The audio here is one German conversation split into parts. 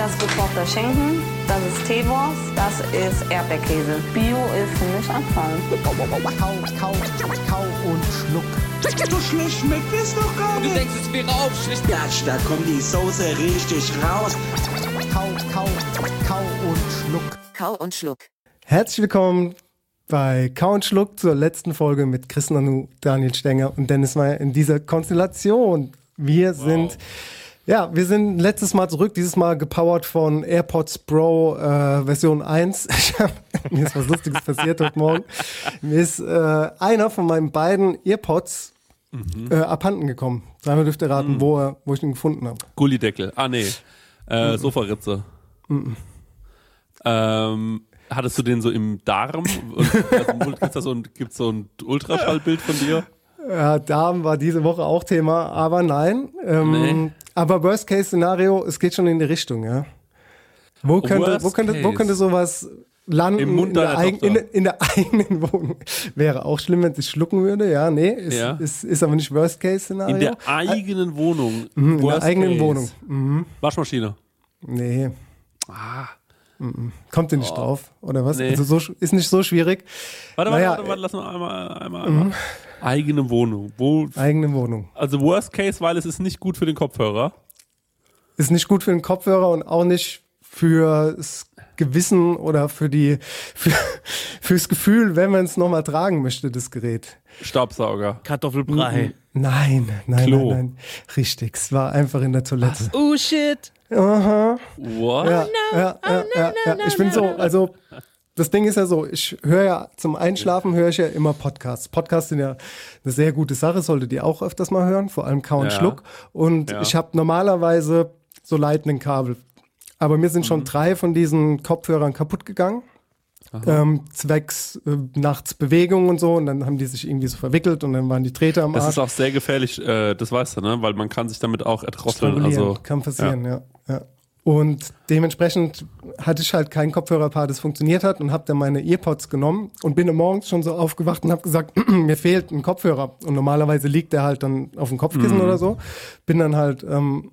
Das ist gekochter Schinken, das ist Teewurst, das ist Erdbeerkäse. Bio ist für mich Abfall. Kau, kau, kau und schluck. So schlecht schmeckt es doch gar Du nicht. denkst, es wäre aufschlicht. Gatsch, da kommt die Soße richtig raus. Kau, kau, kau und schluck. Kau und Schluck. Herzlich willkommen bei Kau und Schluck zur letzten Folge mit Chris Nanu, Daniel Stenger und Dennis Meyer in dieser Konstellation. Wir sind, ja, wir sind letztes Mal zurück, dieses Mal gepowert von AirPods Pro äh, Version 1. Ich hab, mir ist was Lustiges passiert heute Morgen. Mir ist äh, einer von meinen beiden AirPods äh, abhanden gekommen. Dreimal dürft ihr raten, wo, er, wo ich ihn gefunden habe. Gullideckel. Ah, nee. Äh, Sofaritze. Ähm, hattest du den so im Darm? Also, gibt's da so ein, so ein Ultraschallbild von dir? Ja, Darm war diese Woche auch Thema, aber nein. Ähm, Nee. Aber Worst-Case-Szenario, es geht schon in die Richtung, ja. Wo könnte, Worst wo könnte, wo könnte sowas landen Im Mund in, der eigen, in, in der eigenen Wohnung? Wäre auch schlimm, wenn es schlucken würde, ja, nee, ist, Ja. ist, ist aber nicht Worst-Case-Szenario. In der eigenen Wohnung. Mhm, in der eigenen case. Wohnung. Mhm. Waschmaschine. Nee. Mhm. Kommt ihr nicht drauf, oder was? Oh. Nee. Also so, ist nicht so schwierig. Warte, Naja, warte, warte, warte, lass mal einmal, einmal, einmal. Eigene Wohnung. Wo, Eigene Wohnung. also Worst Case, weil es ist nicht gut für den Kopfhörer. Ist nicht gut für den Kopfhörer und auch nicht fürs Gewissen oder für die für, fürs Gefühl, wenn man es nochmal tragen möchte, das Gerät. Staubsauger. Kartoffelbrei. Nein, nein, Klo. nein, nein. Richtig, es war einfach in der Toilette. Oh shit. Aha. What? Ja, ja, ja, ja, ja. Ich bin so, also das Ding ist ja so, ich höre ja zum Einschlafen höre ich ja immer Podcasts. Podcasts sind ja eine sehr gute Sache, solltet ihr auch öfters mal hören, vor allem Kau und Ja. Schluck. Und Ja. ich habe normalerweise so Lightning-Kabel. Aber mir sind Mhm. schon drei von diesen Kopfhörern kaputt gegangen. Ähm, zwecks äh, nachts Bewegung und so und dann haben die sich irgendwie so verwickelt und dann waren die Drähte am Das Arsch. ist auch sehr gefährlich, äh, das weißt du, ne? Weil man kann sich damit auch erdrosseln. Also, kann passieren, ja. ja. Und dementsprechend hatte ich halt kein Kopfhörerpaar, das funktioniert hat und habe dann meine Earpods genommen und bin morgens schon so aufgewacht und habe gesagt, mir fehlt ein Kopfhörer. Und normalerweise liegt der halt dann auf dem Kopfkissen Mhm. oder so. Bin dann halt ähm,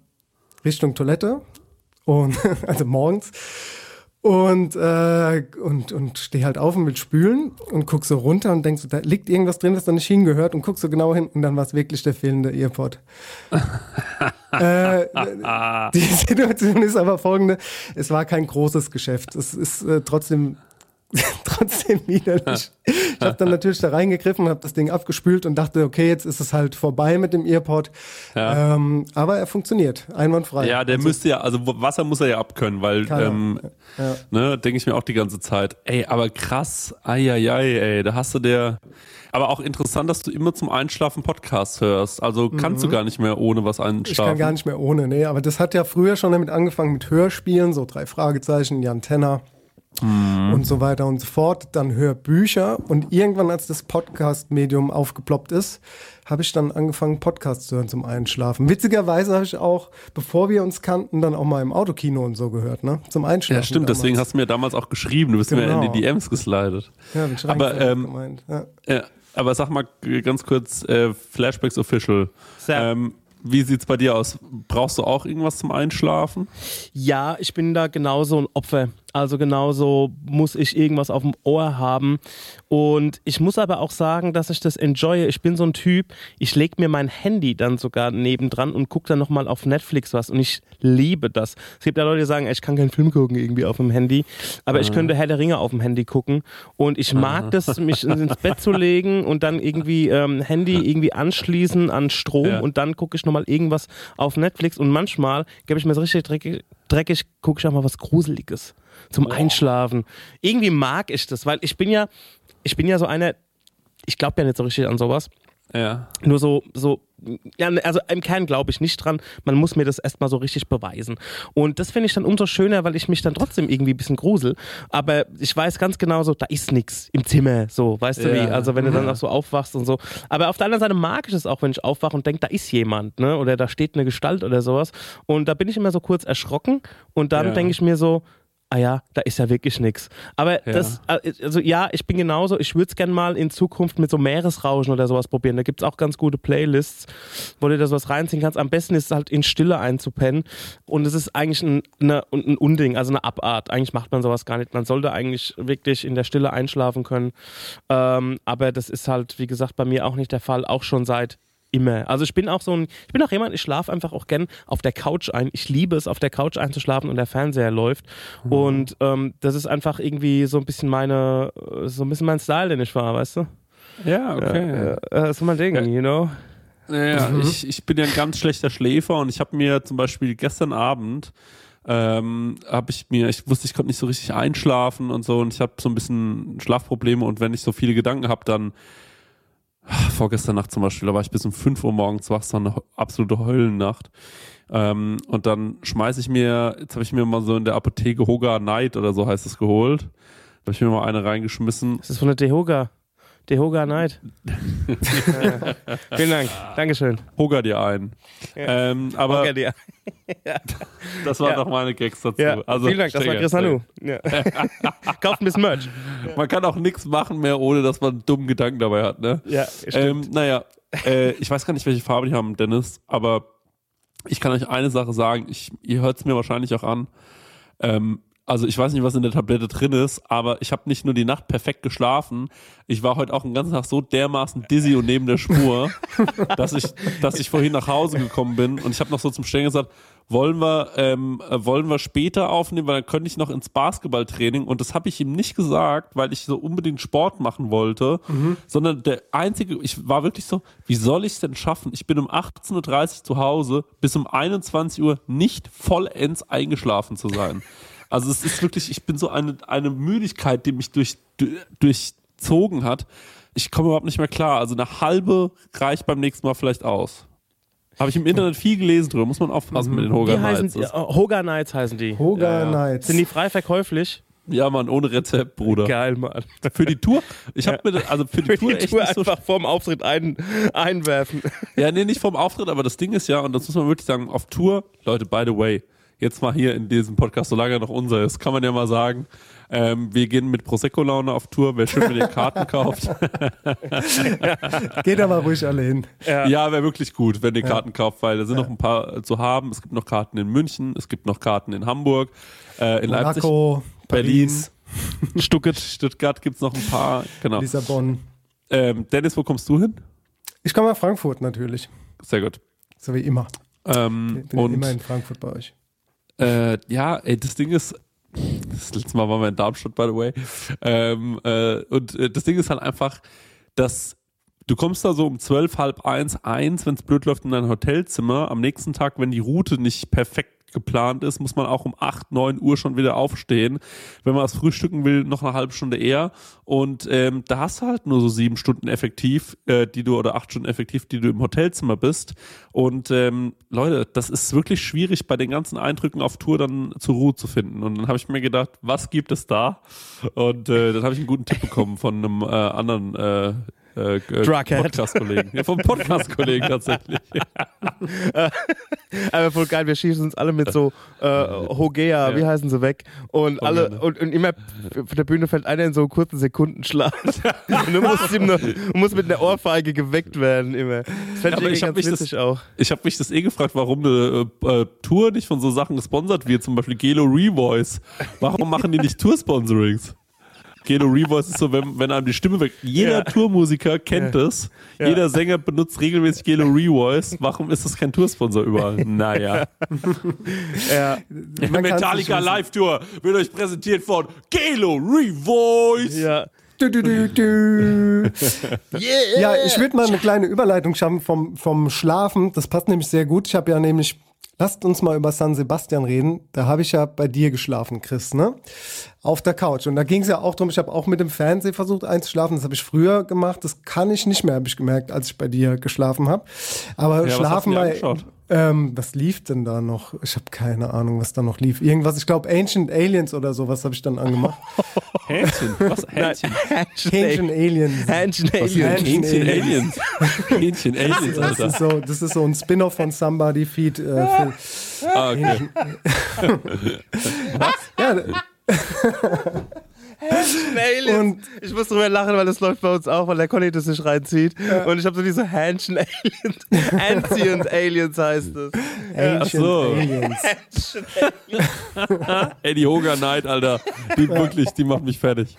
Richtung Toilette und also morgens und, äh, und, und stehe halt auf und will spülen und guck so runter und denk so, da liegt irgendwas drin, was da nicht hingehört und guck so genau hin und dann war es wirklich der fehlende Earpod. äh, die Situation ist aber folgende: Es war kein großes Geschäft. Es ist äh, trotzdem, trotzdem widerlich. Ich habe dann natürlich da reingegriffen, habe das Ding abgespült und dachte, okay, jetzt ist es halt vorbei mit dem Earpod. Ja. Ähm, aber er funktioniert, einwandfrei. ja, der Also, müsste ja, also Wasser muss er ja abkönnen, weil, ähm, Ja. ne, denke ich mir auch die ganze Zeit. Ey, aber krass, eieiei, ey, da hast du der. Aber auch interessant, dass du immer zum Einschlafen Podcasts hörst. Also kannst du gar nicht mehr ohne was einschlafen. Mhm. Ich kann gar nicht mehr ohne, nee. Aber das hat ja früher schon damit angefangen mit Hörspielen, so drei Fragezeichen, Jan Tenner Mhm. und so weiter und so fort. Dann Hörbücher und irgendwann, als das Podcast-Medium aufgeploppt ist, habe ich dann angefangen, Podcasts zu hören zum Einschlafen. Witzigerweise habe ich auch, bevor wir uns kannten, dann auch mal im Autokino und so gehört, ne? Zum Einschlafen. Ja, stimmt, deswegen damals. hast du mir damals auch geschrieben. Du bist mir Genau. in die DMs geslidet. ja, bin ich aber, ähm, gemeint. Ja. Ja, aber sag mal ganz kurz, äh, Flashbacks Official. Sehr. Ähm, wie sieht's bei dir aus? Brauchst du auch irgendwas zum Einschlafen? Ja, ich bin da genauso ein Opfer. Also genauso muss ich irgendwas auf dem Ohr haben. Und ich muss aber auch sagen, dass ich das enjoye. Ich bin so ein Typ, ich lege mir mein Handy dann sogar nebendran und gucke dann nochmal auf Netflix was. Und ich liebe das. Es gibt ja Leute, die sagen, ey, ich kann keinen Film gucken irgendwie auf dem Handy. Aber ich könnte Herr der Ringe auf dem Handy gucken. Und ich mag das, mich ins Bett zu legen und dann irgendwie ähm, Handy irgendwie anschließen an Strom Ja. und dann gucke ich nochmal irgendwas auf Netflix. Und manchmal gebe ich mir so richtig dreckig, dreckig gucke ich auch mal was Gruseliges zum Einschlafen. Irgendwie mag ich das, weil ich bin ja, ich bin ja so einer, ich glaube ja nicht so richtig an sowas. Ja. Nur so, so, ja, also im Kern glaube ich nicht dran. Man muss mir das erstmal so richtig beweisen. Und das finde ich dann umso schöner, weil ich mich dann trotzdem irgendwie ein bisschen grusel. Aber ich weiß ganz genau so, da ist nichts im Zimmer, so, weißt du Ja. wie? Also wenn du dann auch so aufwachst und so. Aber auf der anderen Seite mag ich es auch, wenn ich aufwache und denke, da ist jemand, ne? Oder da steht eine Gestalt oder sowas. Und da bin ich immer so kurz erschrocken und dann Ja. denke ich mir so, ah ja, da ist ja wirklich nichts. Aber Ja. das, also ja, ich bin genauso, ich würde es gerne mal in Zukunft mit so Meeresrauschen oder sowas probieren. Da gibt es auch ganz gute Playlists, wo du da sowas reinziehen kannst. Am besten ist es halt in Stille einzupennen. Und es ist eigentlich ein, eine, ein Unding, also eine Abart. Eigentlich macht man sowas gar nicht. Man sollte eigentlich wirklich in der Stille einschlafen können. Ähm, aber das ist halt, wie gesagt, bei mir auch nicht der Fall, auch schon seit immer. Also ich bin auch so ein, ich bin auch jemand, ich schlafe einfach auch gern auf der Couch ein. Ich liebe es, auf der Couch einzuschlafen und der Fernseher läuft. Und ähm, das ist einfach irgendwie so ein bisschen meine, äh, so ein bisschen mein Style, den ich war, weißt du? Ja, okay. Äh, so mein Ding, Ja. you know? Ja, ich, ich bin ja ein ganz schlechter Schläfer und ich habe mir zum Beispiel gestern Abend ähm, habe ich mir, ich wusste, ich konnte nicht so richtig einschlafen und so und ich habe so ein bisschen Schlafprobleme und wenn ich so viele Gedanken habe, dann vorgestern Nacht zum Beispiel, da war ich bis um 5 Uhr morgens wach, so eine absolute Heulennacht. Ähm, und dann schmeiße ich mir, jetzt habe ich mir mal so in der Apotheke Hoga Night oder so heißt es geholt. Da habe ich mir mal eine reingeschmissen. Das ist von der Dehoga. Dehoga Night. äh, vielen Dank. Dankeschön. Hoga dir ein. Ähm, aber Hoga dir. das waren Ja. doch meine Gags dazu. Ja, also, vielen Dank, das war Chris Hanu. Ja. Kauft ein bisschen Merch. Man kann auch nichts machen mehr, ohne dass man dummen Gedanken dabei hat, ne? Ja, Ähm, naja, äh, ich weiß gar nicht, welche Farbe die haben, Dennis, aber ich kann euch eine Sache sagen, ich, ihr hört es mir wahrscheinlich auch an. Ähm, also ich weiß nicht, was in der Tablette drin ist, aber ich habe nicht nur die Nacht perfekt geschlafen, ich war heute auch den ganzen Tag so dermaßen dizzy und neben der Spur, dass ich, dass ich vorhin nach Hause gekommen bin und ich habe noch so zum Stellen gesagt, wollen wir, ähm, äh, wollen wir später aufnehmen, weil dann könnte ich noch ins Basketballtraining und das habe ich ihm nicht gesagt, weil ich so unbedingt Sport machen wollte, sondern der einzige, ich war wirklich so, wie soll ich es denn schaffen? Ich bin um 18.30 Uhr zu Hause, bis um 21 Uhr nicht vollends eingeschlafen zu sein. Also es ist wirklich, ich bin so eine, eine Müdigkeit, die mich durch, durchzogen hat. Ich komme überhaupt nicht mehr klar. Also eine halbe reicht beim nächsten Mal vielleicht aus. Habe ich im Internet viel gelesen drüber. Muss man aufpassen mit den Die Hogan heißen, Nights. äh, Hoga Nights heißen die. Hoga Ja. Nights. Sind die frei verkäuflich? Ja, Mann, ohne Rezept, Bruder. Geil, Mann. Für die Tour? Ich habe mir, das- also für die Für Tour die echt Tour nicht so einfach vorm Auftritt ein, einwerfen. Ja, nee, nicht vom Auftritt, aber das Ding ist ja, und das muss man wirklich sagen, auf Tour, Leute, by the way, jetzt mal hier in diesem Podcast, solange er noch unser ist, kann man ja mal sagen, ähm, wir gehen mit Prosecco-Laune auf Tour, wer schön mit den Karten kauft. Geht aber ruhig alle hin. Ja, wäre wirklich gut, wenn ihr Karten kauft, weil da sind noch ein paar äh, zu haben. Es gibt noch Karten in München, es gibt noch Karten in Hamburg, äh, in Leipzig, Monaco, Berlin, Paris, Stuttgart. Stuttgart gibt's noch ein paar. Genau. Lissabon. Ähm, Dennis, wo kommst du hin? Ich komme nach Frankfurt natürlich. Sehr gut. So wie immer. Ähm, Ich bin ja und immer in Frankfurt bei euch. Äh, ja, ey, das Ding ist, das letzte Mal waren wir in Darmstadt, by the way. Ähm, äh, und äh, das Ding ist halt einfach, dass du kommst da so um zwölf, halb eins, eins, wenn es blöd läuft, in dein Hotelzimmer. Am nächsten Tag, wenn die Route nicht perfekt geplant ist, muss man auch um 8, 9 Uhr schon wieder aufstehen. Wenn man was frühstücken will, noch eine halbe Stunde eher. Und ähm, da hast du halt nur so sieben Stunden effektiv, äh, die du, oder acht Stunden effektiv, die du im Hotelzimmer bist. Und ähm, Leute, das ist wirklich schwierig, bei den ganzen Eindrücken auf Tour dann zur Ruhe zu finden. Und dann habe ich mir gedacht, was gibt es da? Und äh, dann habe ich einen guten Tipp bekommen von einem äh, anderen äh, äh, äh. Podcast-Kollegen. Ja, vom Podcast-Kollegen tatsächlich. Aber voll geil, wir schießen uns alle mit so äh, Hogea, wie heißen sie weg? Und alle ne? und, und immer von der Bühne fällt einer in so einen kurzen Sekundenschlaf. und du musst, ihm noch, musst mit einer Ohrfeige geweckt werden immer. Das fände Aber ich, ganz mich witzig das- auch. Ich habe mich das eh gefragt, warum eine äh, äh, Tour nicht von so Sachen gesponsert wird, zum Beispiel Gelo Revoice. Warum machen die nicht Tour-Sponsorings? Gelo Revoice ist so, wenn, wenn einem die Stimme weg. Jeder Ja. Tourmusiker kennt es. Ja. Jeder Sänger benutzt regelmäßig Gelo Revoice. Warum ist das kein Toursponsor überall? Naja. Ja. Metallica. Live Tour wird euch präsentiert von Gelo Revoice. ja. Du, du, du, du. Ja, ich würde mal eine kleine Überleitung schaffen vom, vom Schlafen. Das passt nämlich sehr gut. Ich habe ja nämlich lasst uns mal über San Sebastian reden. Da habe ich ja bei dir geschlafen, Chris, ne? Auf der Couch. Und da ging es ja auch darum, ich habe auch mit dem Fernsehen versucht einzuschlafen. Das habe ich früher gemacht. Das kann ich nicht mehr, habe ich gemerkt, als ich bei dir geschlafen habe. Aber Ja, schlafen angeschaut? Ähm, was lief denn da noch? Ich habe keine Ahnung, was da noch lief. Irgendwas, ich glaube Ancient Aliens oder sowas habe ich dann angemacht. Hähnchen. Was? Hähnchen. Ancient Aliens. Hähnchen Was sind Alien. Hähnchen Hähnchen Aliens? Hähnchen Aliens, Das Alter. ist so, das ist so ein Spin-off von Somebody Feed. Äh, Ah, okay. ja, Aliens. Und- ich muss drüber lachen, weil das läuft bei uns auch, weil der Conny das nicht reinzieht. Und ich habe so diese Hähnchen Aliens. Ancient Aliens heißt es. Ancient so. Aliens. Ey, die Hoga Night, Alter. Die wirklich, die macht mich fertig.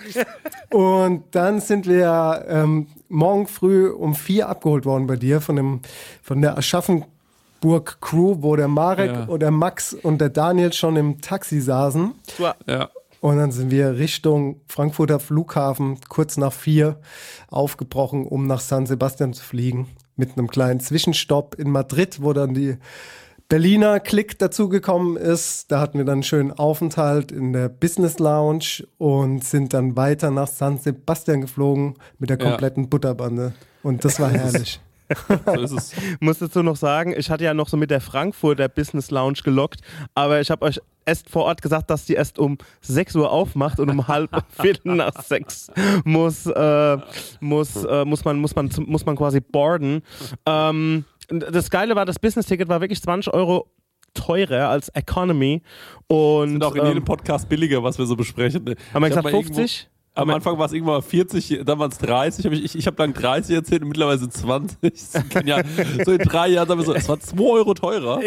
Und dann sind wir ähm, morgen früh um vier abgeholt worden bei dir von, dem, von der Aschaffenburg Crew, wo der Marek Ja. und der Max und der Daniel schon im Taxi saßen. Ja. Und dann sind wir Richtung Frankfurter Flughafen kurz nach vier aufgebrochen, um nach San Sebastian zu fliegen. Mit einem kleinen Zwischenstopp in Madrid, wo dann die Berliner Klick dazugekommen ist. Da hatten wir dann einen schönen Aufenthalt in der Business Lounge und sind dann weiter nach San Sebastian geflogen mit der Ja. kompletten Butterbande. Und das war herrlich. So ist es. muss dazu noch sagen, ich hatte ja noch so mit der Frankfurter Business Lounge gelockt, aber ich habe euch erst vor Ort gesagt, dass die erst um 6 Uhr aufmacht und um halb Viertel nach sechs muss, äh, muss, äh, muss, man, muss, man, muss man quasi boarden. Ähm, das Geile war, das Business-Ticket war wirklich 20 Euro teurer als Economy und Sind auch in ähm, jedem Podcast billiger, was wir so besprechen. haben wir gesagt mal irgendwo- 50? Am Anfang war es irgendwann mal 40, dann waren es 30. Hab ich ich, ich habe dann 30 erzählt und mittlerweile sind es 20. Das ist genial. So in drei Jahren haben wir so, es war 2 Euro teurer.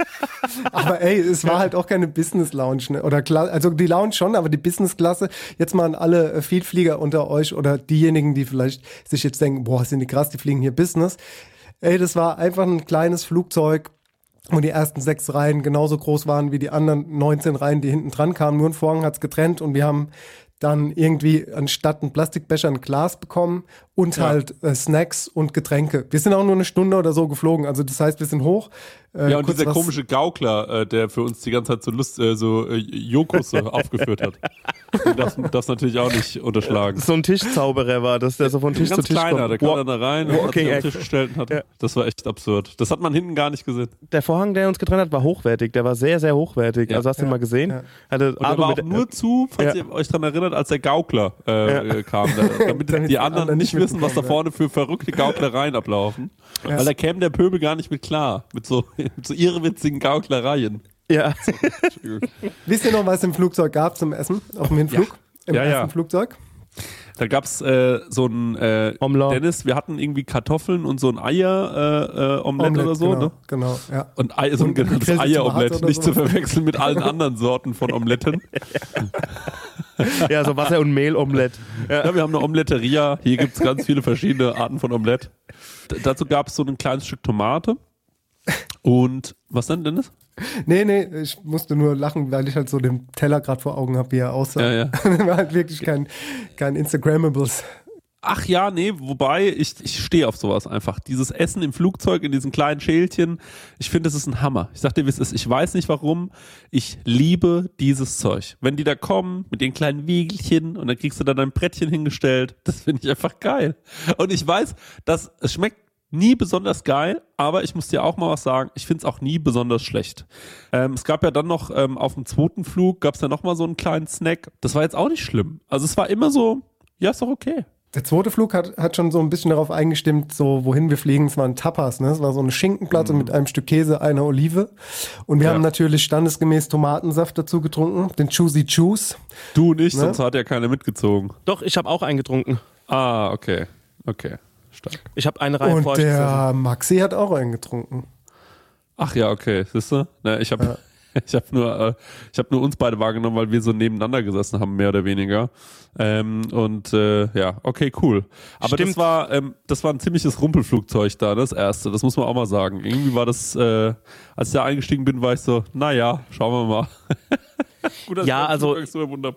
Aber ey, es war halt auch keine Business Lounge, ne? Oder Kla also die Lounge schon, aber die Business Klasse. Jetzt mal an alle äh, Vielflieger unter euch oder diejenigen, die vielleicht sich jetzt denken, boah, sind die krass, die fliegen hier Business. Ey, das war einfach ein kleines Flugzeug, wo die ersten sechs Reihen genauso groß waren wie die anderen 19 Reihen, die hinten dran kamen. Nur ein Vorhang hat's getrennt und wir haben dann irgendwie anstatt ein Plastikbecher ein Glas bekommen und halt äh, Snacks und Getränke. Wir sind auch nur eine Stunde oder so geflogen. Also das heißt, wir sind hoch. äh, Ja, und dieser komische Gaukler, äh, der für uns die ganze Zeit so Lust, äh, so äh, Jokusse aufgeführt hat. Darfst das natürlich auch nicht unterschlagen. So ein Tischzauberer war das, der so von Tisch Ganz zu Tisch kleiner, der kommt. kam dann da rein und hat Walking sich auf den Tisch gestellt und hat, Ja. das war echt absurd. Das hat man hinten gar nicht gesehen. Der Vorhang, der uns getrennt hat, war hochwertig. Der war sehr, sehr hochwertig. Ja. Also hast du ihn mal gesehen? Ja. Hatte Und der war mit auch nur zu, falls Ja. ihr euch daran erinnert, als der Gaukler äh, Ja. äh, kam. Da, damit, Damit die anderen nicht wissen, was da vorne für verrückte Gauklereien ablaufen. Ja. Weil da käme der Pöbel gar nicht mit klar. Mit so, mit so irrewitzigen Gauklereien. ja. Wisst ihr noch, was es im Flugzeug gab zum Essen? Auf dem Hinflug? Im Ja, ersten ja. Flugzeug? Da gab's äh, so ein äh, Omelette. Dennis, wir hatten irgendwie Kartoffeln und so ein Eier äh, äh, Omelette oder so, genau, ne? genau, ja. Und Ei, so ein genanntes Eieromelett, nicht zu sowas. verwechseln mit allen anderen Sorten von Omeletten. ja, so Wasser- und Mehl-Omelette. Ja. Ja, wir haben eine Omeletteria. Hier gibt's ganz viele verschiedene Arten von Omelette. D dazu gab's so ein kleines Stück Tomate. Und was denn, Dennis? Nee, nee, ich musste nur lachen, weil ich halt so den Teller gerade vor Augen habe, wie er aussah. Ja, ja. war halt wirklich kein, kein Instagrammables. Ach ja, nee, wobei ich, ich stehe auf sowas einfach. Dieses Essen im Flugzeug in diesen kleinen Schälchen, ich finde, das ist ein Hammer. Ich sag dir, wie es ist. Ich weiß nicht warum. Ich liebe dieses Zeug. Wenn die da kommen mit den kleinen Wiegelchen und dann kriegst du dann ein Brettchen hingestellt, das finde ich einfach geil. Und ich weiß, dass es schmeckt nie besonders geil, aber ich muss dir auch mal was sagen, ich finde es auch nie besonders schlecht. Ähm, es gab ja dann noch ähm, auf dem zweiten Flug, gab es ja noch mal so einen kleinen Snack. Das war jetzt auch nicht schlimm. Also es war immer so, ja, ist doch okay. Der zweite Flug hat, hat schon so ein bisschen darauf eingestimmt, so wohin wir fliegen. Es war ein Tapas, ne? Es war so eine Schinkenplatte mit einem Stück Käse, einer Olive. Und wir Ja. haben natürlich standesgemäß Tomatensaft dazu getrunken, den Choosy Choose. Du nicht, Ne? sonst hat ja keiner mitgezogen. Doch, ich habe auch eingetrungen. Ah, okay. Okay. Stark. Ich habe eine Reihe Und vor euch gesessen. der Maxi hat auch einen getrunken. Ach ja, okay. Siehst du? Ne, ich habe ich hab nur, äh, ich hab nur uns beide wahrgenommen, weil wir so nebeneinander gesessen haben, mehr oder weniger. Ähm, und äh, ja, okay, cool. Aber das war, ähm, das war ein ziemliches Rumpelflugzeug da, das erste. Das muss man auch mal sagen. Irgendwie war das, äh, als ich da eingestiegen bin, war ich so, naja, schauen wir mal. Gut, Ja, also-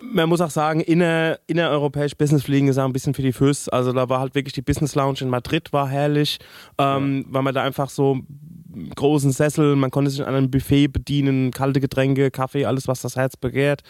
Man muss auch sagen, inner, innereuropäisch Business fliegen ist auch ein bisschen für die Füße. Also da war halt wirklich die Business Lounge in Madrid war herrlich, ähm, weil man da einfach so großen Sessel, man konnte sich an einem Buffet bedienen, kalte Getränke, Kaffee, alles, was das Herz begehrt.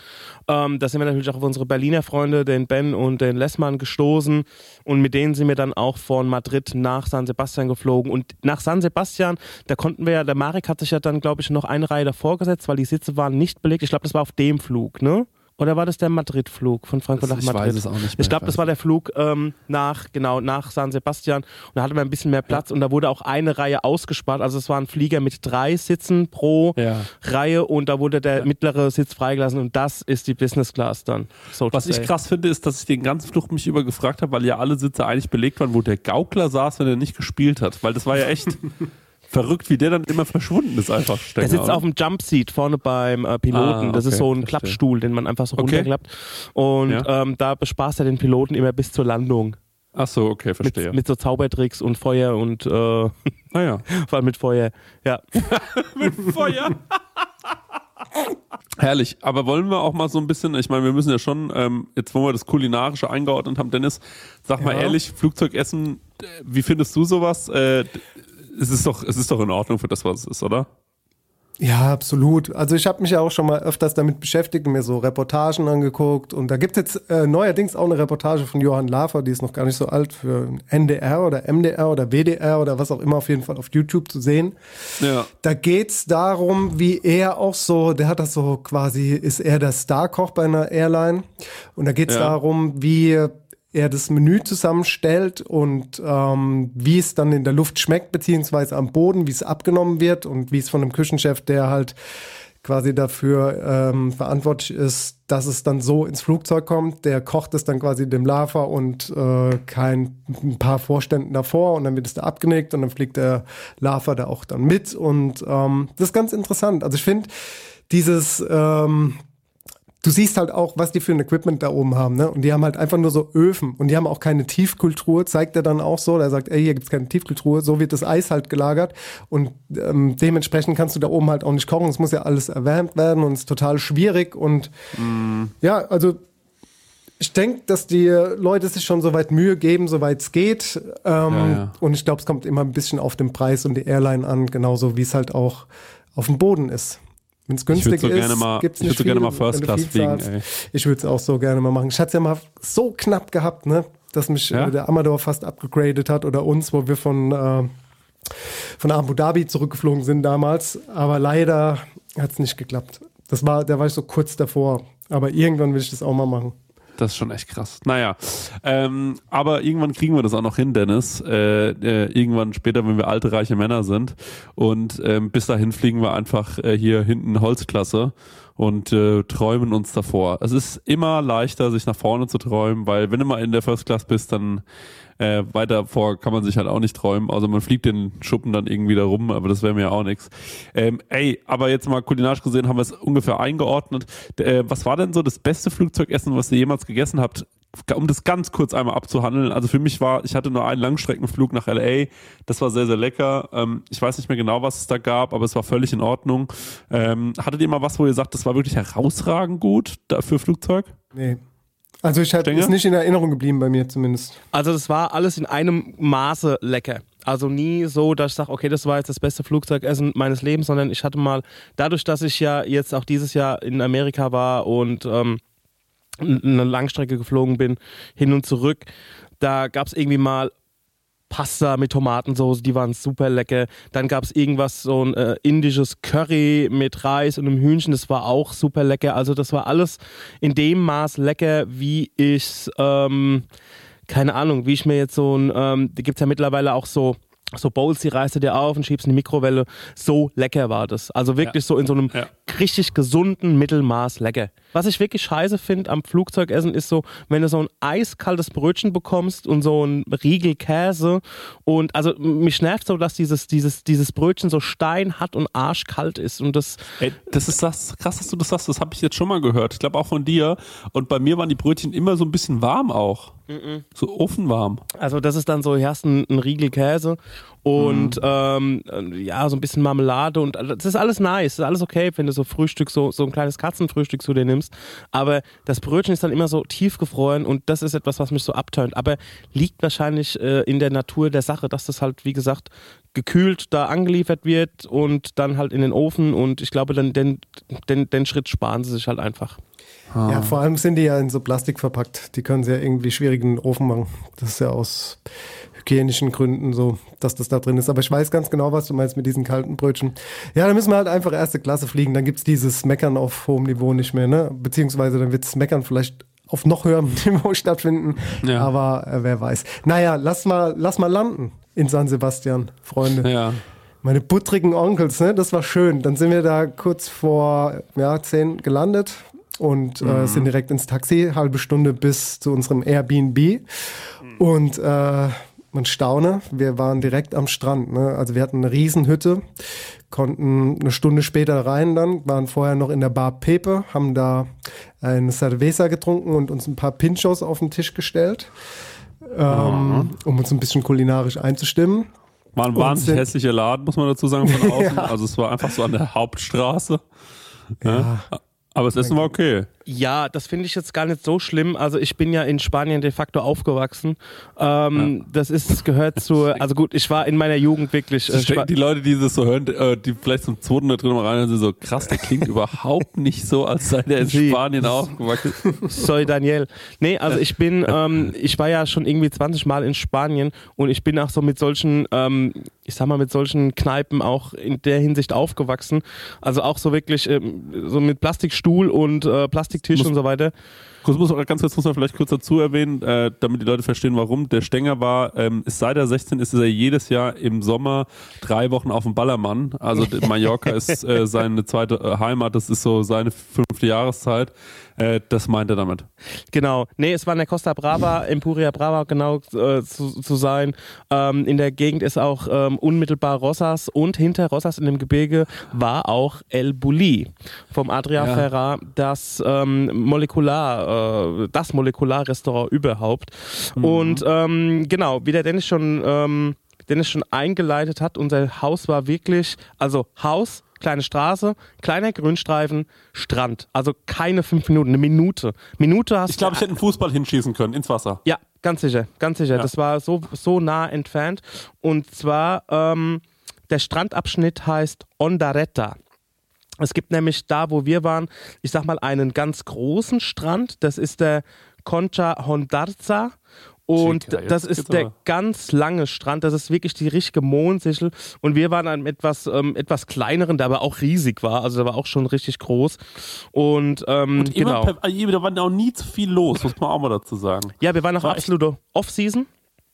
Ähm, da sind wir natürlich auch auf unsere Berliner Freunde, den Ben und den Lessmann, gestoßen und mit denen sind wir dann auch von Madrid nach San Sebastian geflogen. Und nach San Sebastian, da konnten wir ja, der Marek hat sich ja dann, glaube ich, noch eine Reihe davor gesetzt, weil die Sitze waren nicht belegt. Ich glaube, das war auf dem Flug, ne? Oder war das der Madrid-Flug von Frankfurt Das- nach ich Madrid? weiß es auch nicht mehr, Ich glaube, ich das war der Flug ähm, nach, genau, nach San Sebastian. Und da hatten wir ein bisschen mehr Platz und da wurde auch eine Reihe ausgespart. Also es war ein Flieger mit drei Sitzen pro Ja. Reihe und da wurde der mittlere Sitz freigelassen und das ist die Business Class dann. So Was ich krass finde, ist, dass ich den ganzen Flug mich über gefragt habe, weil ja alle Sitze eigentlich belegt waren, wo der Gaukler saß, wenn er nicht gespielt hat. Weil das war ja echt verrückt, wie der dann immer verschwunden ist einfach. Der Stenger, sitzt oder? auf dem Jumpseat vorne beim äh, Piloten. Ah, das ist okay, so ein verstehe. Klappstuhl, den man einfach so Okay. runterklappt. Und Ja. ähm, da bespaßt er den Piloten immer bis zur Landung. Ach so, okay, verstehe. Mit, mit so Zaubertricks und Feuer und äh, vor naja. allem mit Feuer. Ja. Feuer. Herrlich, aber wollen wir auch mal so ein bisschen, ich meine, wir müssen ja schon, ähm, jetzt wo wir das Kulinarische eingeordnet haben, Dennis, sag mal Ja. ehrlich, Flugzeugessen, äh, wie findest du sowas? Äh, es, ist doch, es ist doch in Ordnung für das, was es ist, oder? Ja, absolut. Also ich habe mich ja auch schon mal öfters damit beschäftigt mir so Reportagen angeguckt. Und da gibt es jetzt äh, neuerdings auch eine Reportage von Johann Lafer, die ist noch gar nicht so alt, für NDR oder MDR oder WDR oder was auch immer auf jeden Fall auf YouTube zu sehen. Ja. Da geht's darum, wie er auch so, der hat das so quasi, ist er der Starkoch bei einer Airline. Und da geht's Ja. darum, wie er das Menü zusammenstellt und ähm, wie es dann in der Luft schmeckt, beziehungsweise am Boden, wie es abgenommen wird und wie es von einem Küchenchef, der halt quasi dafür ähm, verantwortlich ist, dass es dann so ins Flugzeug kommt. Der kocht es dann quasi dem Lava und äh, kein ein paar Vorständen davor und dann wird es da abgenickt und dann fliegt der Lava da auch dann mit und ähm, das ist ganz interessant. Also ich finde dieses ähm, du siehst halt auch, was die für ein Equipment da oben haben, ne? Und die haben halt einfach nur so Öfen und die haben auch keine Tiefkultur, zeigt er dann auch so. Der sagt, ey, hier gibt's keine Tiefkultur, so wird das Eis halt gelagert und ähm, dementsprechend kannst du da oben halt auch nicht kochen. Es muss ja alles erwärmt werden und es ist total schwierig und ja, also ich denke, dass die Leute sich schon soweit Mühe geben, soweit es geht. Ähm, Ja, ja. Und ich glaube, es kommt immer ein bisschen auf den Preis und die Airline an, genauso wie es halt auch auf dem Boden ist. Wenn es Ich würde günstig so ist, gerne mal, gibt's ich nicht würde so gerne mal First Class fliegen, ey. Ich würde es auch so gerne mal machen. Ich hatte es ja mal so knapp gehabt, ne, dass mich Ja? äh, der Amador fast abgegradet hat oder uns, wo wir von, äh, von Abu Dhabi zurückgeflogen sind damals. Aber leider hat es nicht geklappt. Das war, da war ich so kurz davor. Aber irgendwann will ich das auch mal machen. Das ist schon echt krass. Naja, ähm, aber irgendwann kriegen wir das auch noch hin, Dennis. Äh, äh, irgendwann später, wenn wir alte, reiche Männer sind. Und ähm, bis dahin fliegen wir einfach äh, hier hinten Holzklasse und äh, träumen uns davor. Es ist immer leichter, sich nach vorne zu träumen, weil wenn du mal in der First Class bist, dann äh, weiter vor kann man sich halt auch nicht träumen. Also man fliegt den Schuppen dann irgendwie da rum, aber das wäre mir auch nichts. Ähm, ey, aber jetzt mal kulinarisch gesehen haben wir es ungefähr eingeordnet. Äh, was war denn so das beste Flugzeugessen, was ihr jemals gegessen habt? Um das ganz kurz einmal abzuhandeln. Also für mich war, ich hatte nur einen Langstreckenflug nach LA. Das war sehr, sehr lecker. Ähm, ich weiß nicht mehr genau, was es da gab, aber es war völlig in Ordnung. Ähm, hattet ihr mal was, wo ihr sagt, das war wirklich herausragend gut für Flugzeug? Nee. Also ich hatte ist nicht in Erinnerung geblieben bei mir zumindest. Also das war alles in einem Maße lecker. Also nie so, dass ich sage, okay, das war jetzt das beste Flugzeugessen meines Lebens, sondern ich hatte mal, dadurch, dass ich ja jetzt auch dieses Jahr in Amerika war und ähm, eine Langstrecke geflogen bin, hin und zurück, da gab es irgendwie mal Pasta mit Tomatensauce, die waren super lecker. Dann gab es irgendwas, so ein äh, indisches Curry mit Reis und einem Hühnchen, das war auch super lecker. Also das war alles in dem Maß lecker, wie ich ähm, keine Ahnung, wie ich mir jetzt so ein, ähm, die gibt's ja mittlerweile auch so, so Bowls, die reißt du dir auf und schiebst in die Mikrowelle. So lecker war das. Also wirklich so in so einem Ja. richtig gesunden Mittelmaß lecker. Was ich wirklich scheiße finde am Flugzeugessen ist so, wenn du so ein eiskaltes Brötchen bekommst und so ein Riegel Käse und also mich nervt so, dass dieses, dieses, dieses Brötchen so steinhart und arschkalt ist und das Ey, das ist das krass, dass du das sagst. Das habe ich jetzt schon mal gehört. Ich glaube auch von dir. Und bei mir waren die Brötchen immer so ein bisschen warm auch. So ofenwarm. Also das ist dann so, hier hast du einen, einen Riegel Käse und Mhm. ähm, ja, so ein bisschen Marmelade und das ist alles nice, das ist alles okay, wenn du so Frühstück, so, so ein kleines Katzenfrühstück zu dir nimmst. Aber das Brötchen ist dann immer so tiefgefroren und das ist etwas, was mich so abtönt. Aber liegt wahrscheinlich äh, in der Natur der Sache, dass das halt, wie gesagt, gekühlt da angeliefert wird und dann halt in den Ofen und ich glaube, dann den, den, den Schritt sparen sie sich halt einfach. Ja, vor allem sind die ja in so Plastik verpackt. Die können sie ja irgendwie schwierig in den Ofen machen. Das ist ja aus hygienischen Gründen so, dass das da drin ist. Aber ich weiß ganz genau, was du meinst mit diesen kalten Brötchen. Ja, da müssen wir halt einfach erste Klasse fliegen. Dann gibt's dieses Meckern auf hohem Niveau nicht mehr, ne? Beziehungsweise dann wird's Meckern vielleicht auf noch höherem Niveau stattfinden. Ja. Aber äh, wer weiß. Naja, lass mal, lass mal landen in San Sebastian, Freunde. Ja. Meine buttrigen Onkels, ne? Das war schön. Dann sind wir da kurz vor ja, zehn gelandet und äh, sind direkt ins Taxi, halbe Stunde bis zu unserem Airbnb. Und äh, man staune, wir waren direkt am Strand. Ne? Also wir hatten eine Riesenhütte, konnten eine Stunde später rein dann, waren vorher noch in der Bar Pepe, haben da eine Cerveza getrunken und uns ein paar Pinchos auf den Tisch gestellt, ähm, um uns ein bisschen kulinarisch einzustimmen. War ein wahnsinnig hässlicher Laden, muss man dazu sagen, von außen. Also es war einfach so an der Hauptstraße. Ja. Aber das Essen war okay. Ja, das finde ich jetzt gar nicht so schlimm. Also ich bin ja in Spanien de facto aufgewachsen. Ähm, Das ist gehört zu. Also gut, ich war in meiner Jugend wirklich. Äh, die Leute, die das so hören, äh, die vielleicht zum zweiten oder dritten Mal rein sind so krass, der klingt überhaupt nicht so, als sei der in Sie- Spanien aufgewachsen. Sorry, Daniel. Nee, also ich bin, ähm, ich war ja schon irgendwie 20 Mal in Spanien und ich bin auch so mit solchen, ähm, ich sag mal, mit solchen Kneipen auch in der Hinsicht aufgewachsen. Also auch so wirklich ähm, so mit Plastikstuhl und äh, Plastiktisch und so weiter. Kurz, muss, ganz kurz muss man vielleicht kurz dazu erwähnen, äh, damit die Leute verstehen, warum. Der Stenger war, ähm, ist seit er 16 ist, ist er jedes Jahr im Sommer drei Wochen auf dem Ballermann. Also Mallorca ist äh, seine zweite äh, Heimat, das ist so seine fünfte Jahreszeit. Äh, das meint er damit. Genau. Nee, es war in der Costa Brava, Empuria Brava genau äh, zu, zu sein. Ähm, in der Gegend ist auch ähm, unmittelbar Rossas und hinter Rossas in dem Gebirge war auch El Bulli vom Adria Ja. Ferrar, das ähm, Molekular, äh, das Molekularrestaurant überhaupt. Und ähm, genau, wie der Dennis schon, ähm, Dennis schon eingeleitet hat, unser Haus war wirklich, also Haus, kleine Straße, kleiner Grünstreifen, Strand. Also keine fünf Minuten, eine Minute. Minute hast Ich glaube, ich hätte einen Fußball hinschießen können ins Wasser. ja, ganz sicher, ganz sicher. Ja. Das war so, so nah entfernt. Und zwar, ähm, der Strandabschnitt heißt Ondaretta. Es gibt nämlich da, wo wir waren, ich sag mal, einen ganz großen Strand. Das ist der Concha Hondarza. Und jetzt das ist der aber. ganz lange Strand. Das ist wirklich die richtige Mondsichel. Und wir waren an einem etwas, ähm, etwas kleineren, der aber auch riesig war. Also der war auch schon richtig groß. Und, ähm, Und genau. also, da war auch nie zu viel los, muss man auch mal dazu sagen. Ja, wir waren noch War absolute Off-Season.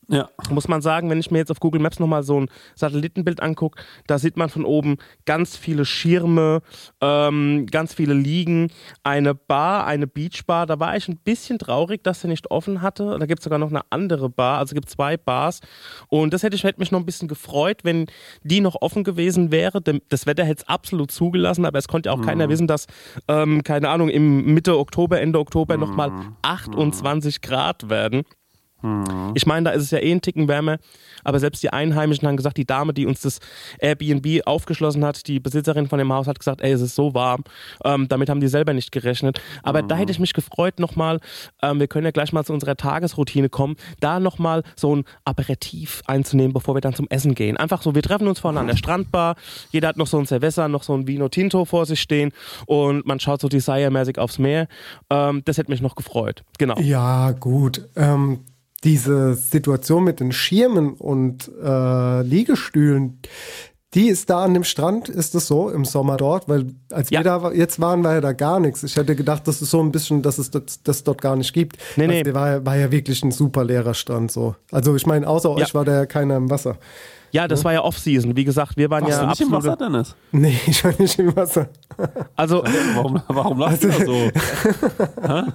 Ja. muss man sagen, wenn ich mir jetzt auf Google Maps nochmal so ein Satellitenbild angucke, da sieht man von oben ganz viele Schirme, ähm, ganz viele Liegen, eine Bar, eine Beachbar. Da war ich ein bisschen traurig, dass sie nicht offen hatte. Da gibt es sogar noch eine andere Bar, also es gibt zwei Bars. Und das hätte, ich, hätte mich noch ein bisschen gefreut, wenn die noch offen gewesen wäre. Das Wetter hätte es absolut zugelassen, aber es konnte ja auch keiner wissen, dass, ähm, keine Ahnung, im Mitte Oktober, Ende Oktober nochmal 28 Grad werden. Ich meine, da ist es ja eh ein Ticken wärmer, aber selbst die Einheimischen haben gesagt, die Dame, die uns das Airbnb aufgeschlossen hat, die Besitzerin von dem Haus, hat gesagt, ey, es ist so warm. Ähm, damit haben die selber nicht gerechnet. Aber da hätte ich mich gefreut nochmal, ähm, wir können ja gleich mal zu unserer Tagesroutine kommen, da nochmal so ein Aperitif einzunehmen, bevor wir dann zum Essen gehen. Einfach so, wir treffen uns vorne an der Strandbar, jeder hat noch so ein Cerveza, noch so ein Vino Tinto vor sich stehen und man schaut so Desire-mäßig aufs Meer. Ähm, das hätte mich noch gefreut. Genau. Ja, gut. Ähm, diese Situation mit den Schirmen und äh, Liegestühlen, die ist da an dem Strand, ist es so im Sommer dort? Weil als Ja. wir da jetzt waren, war ja da gar nichts. Ich hätte gedacht, das ist so ein bisschen, dass es das, das dort gar nicht gibt. Nee, also nee. War, ja- war ja wirklich ein super leerer Strand so. Also ich meine, außer Ja. euch war da ja keiner im Wasser. Ja, das war ja Off-Season. Wie gesagt, wir waren Warst ja du nicht im Wasser, Dennis? Nee, ich war nicht im Wasser. Also, Warum, warum lachst du da so?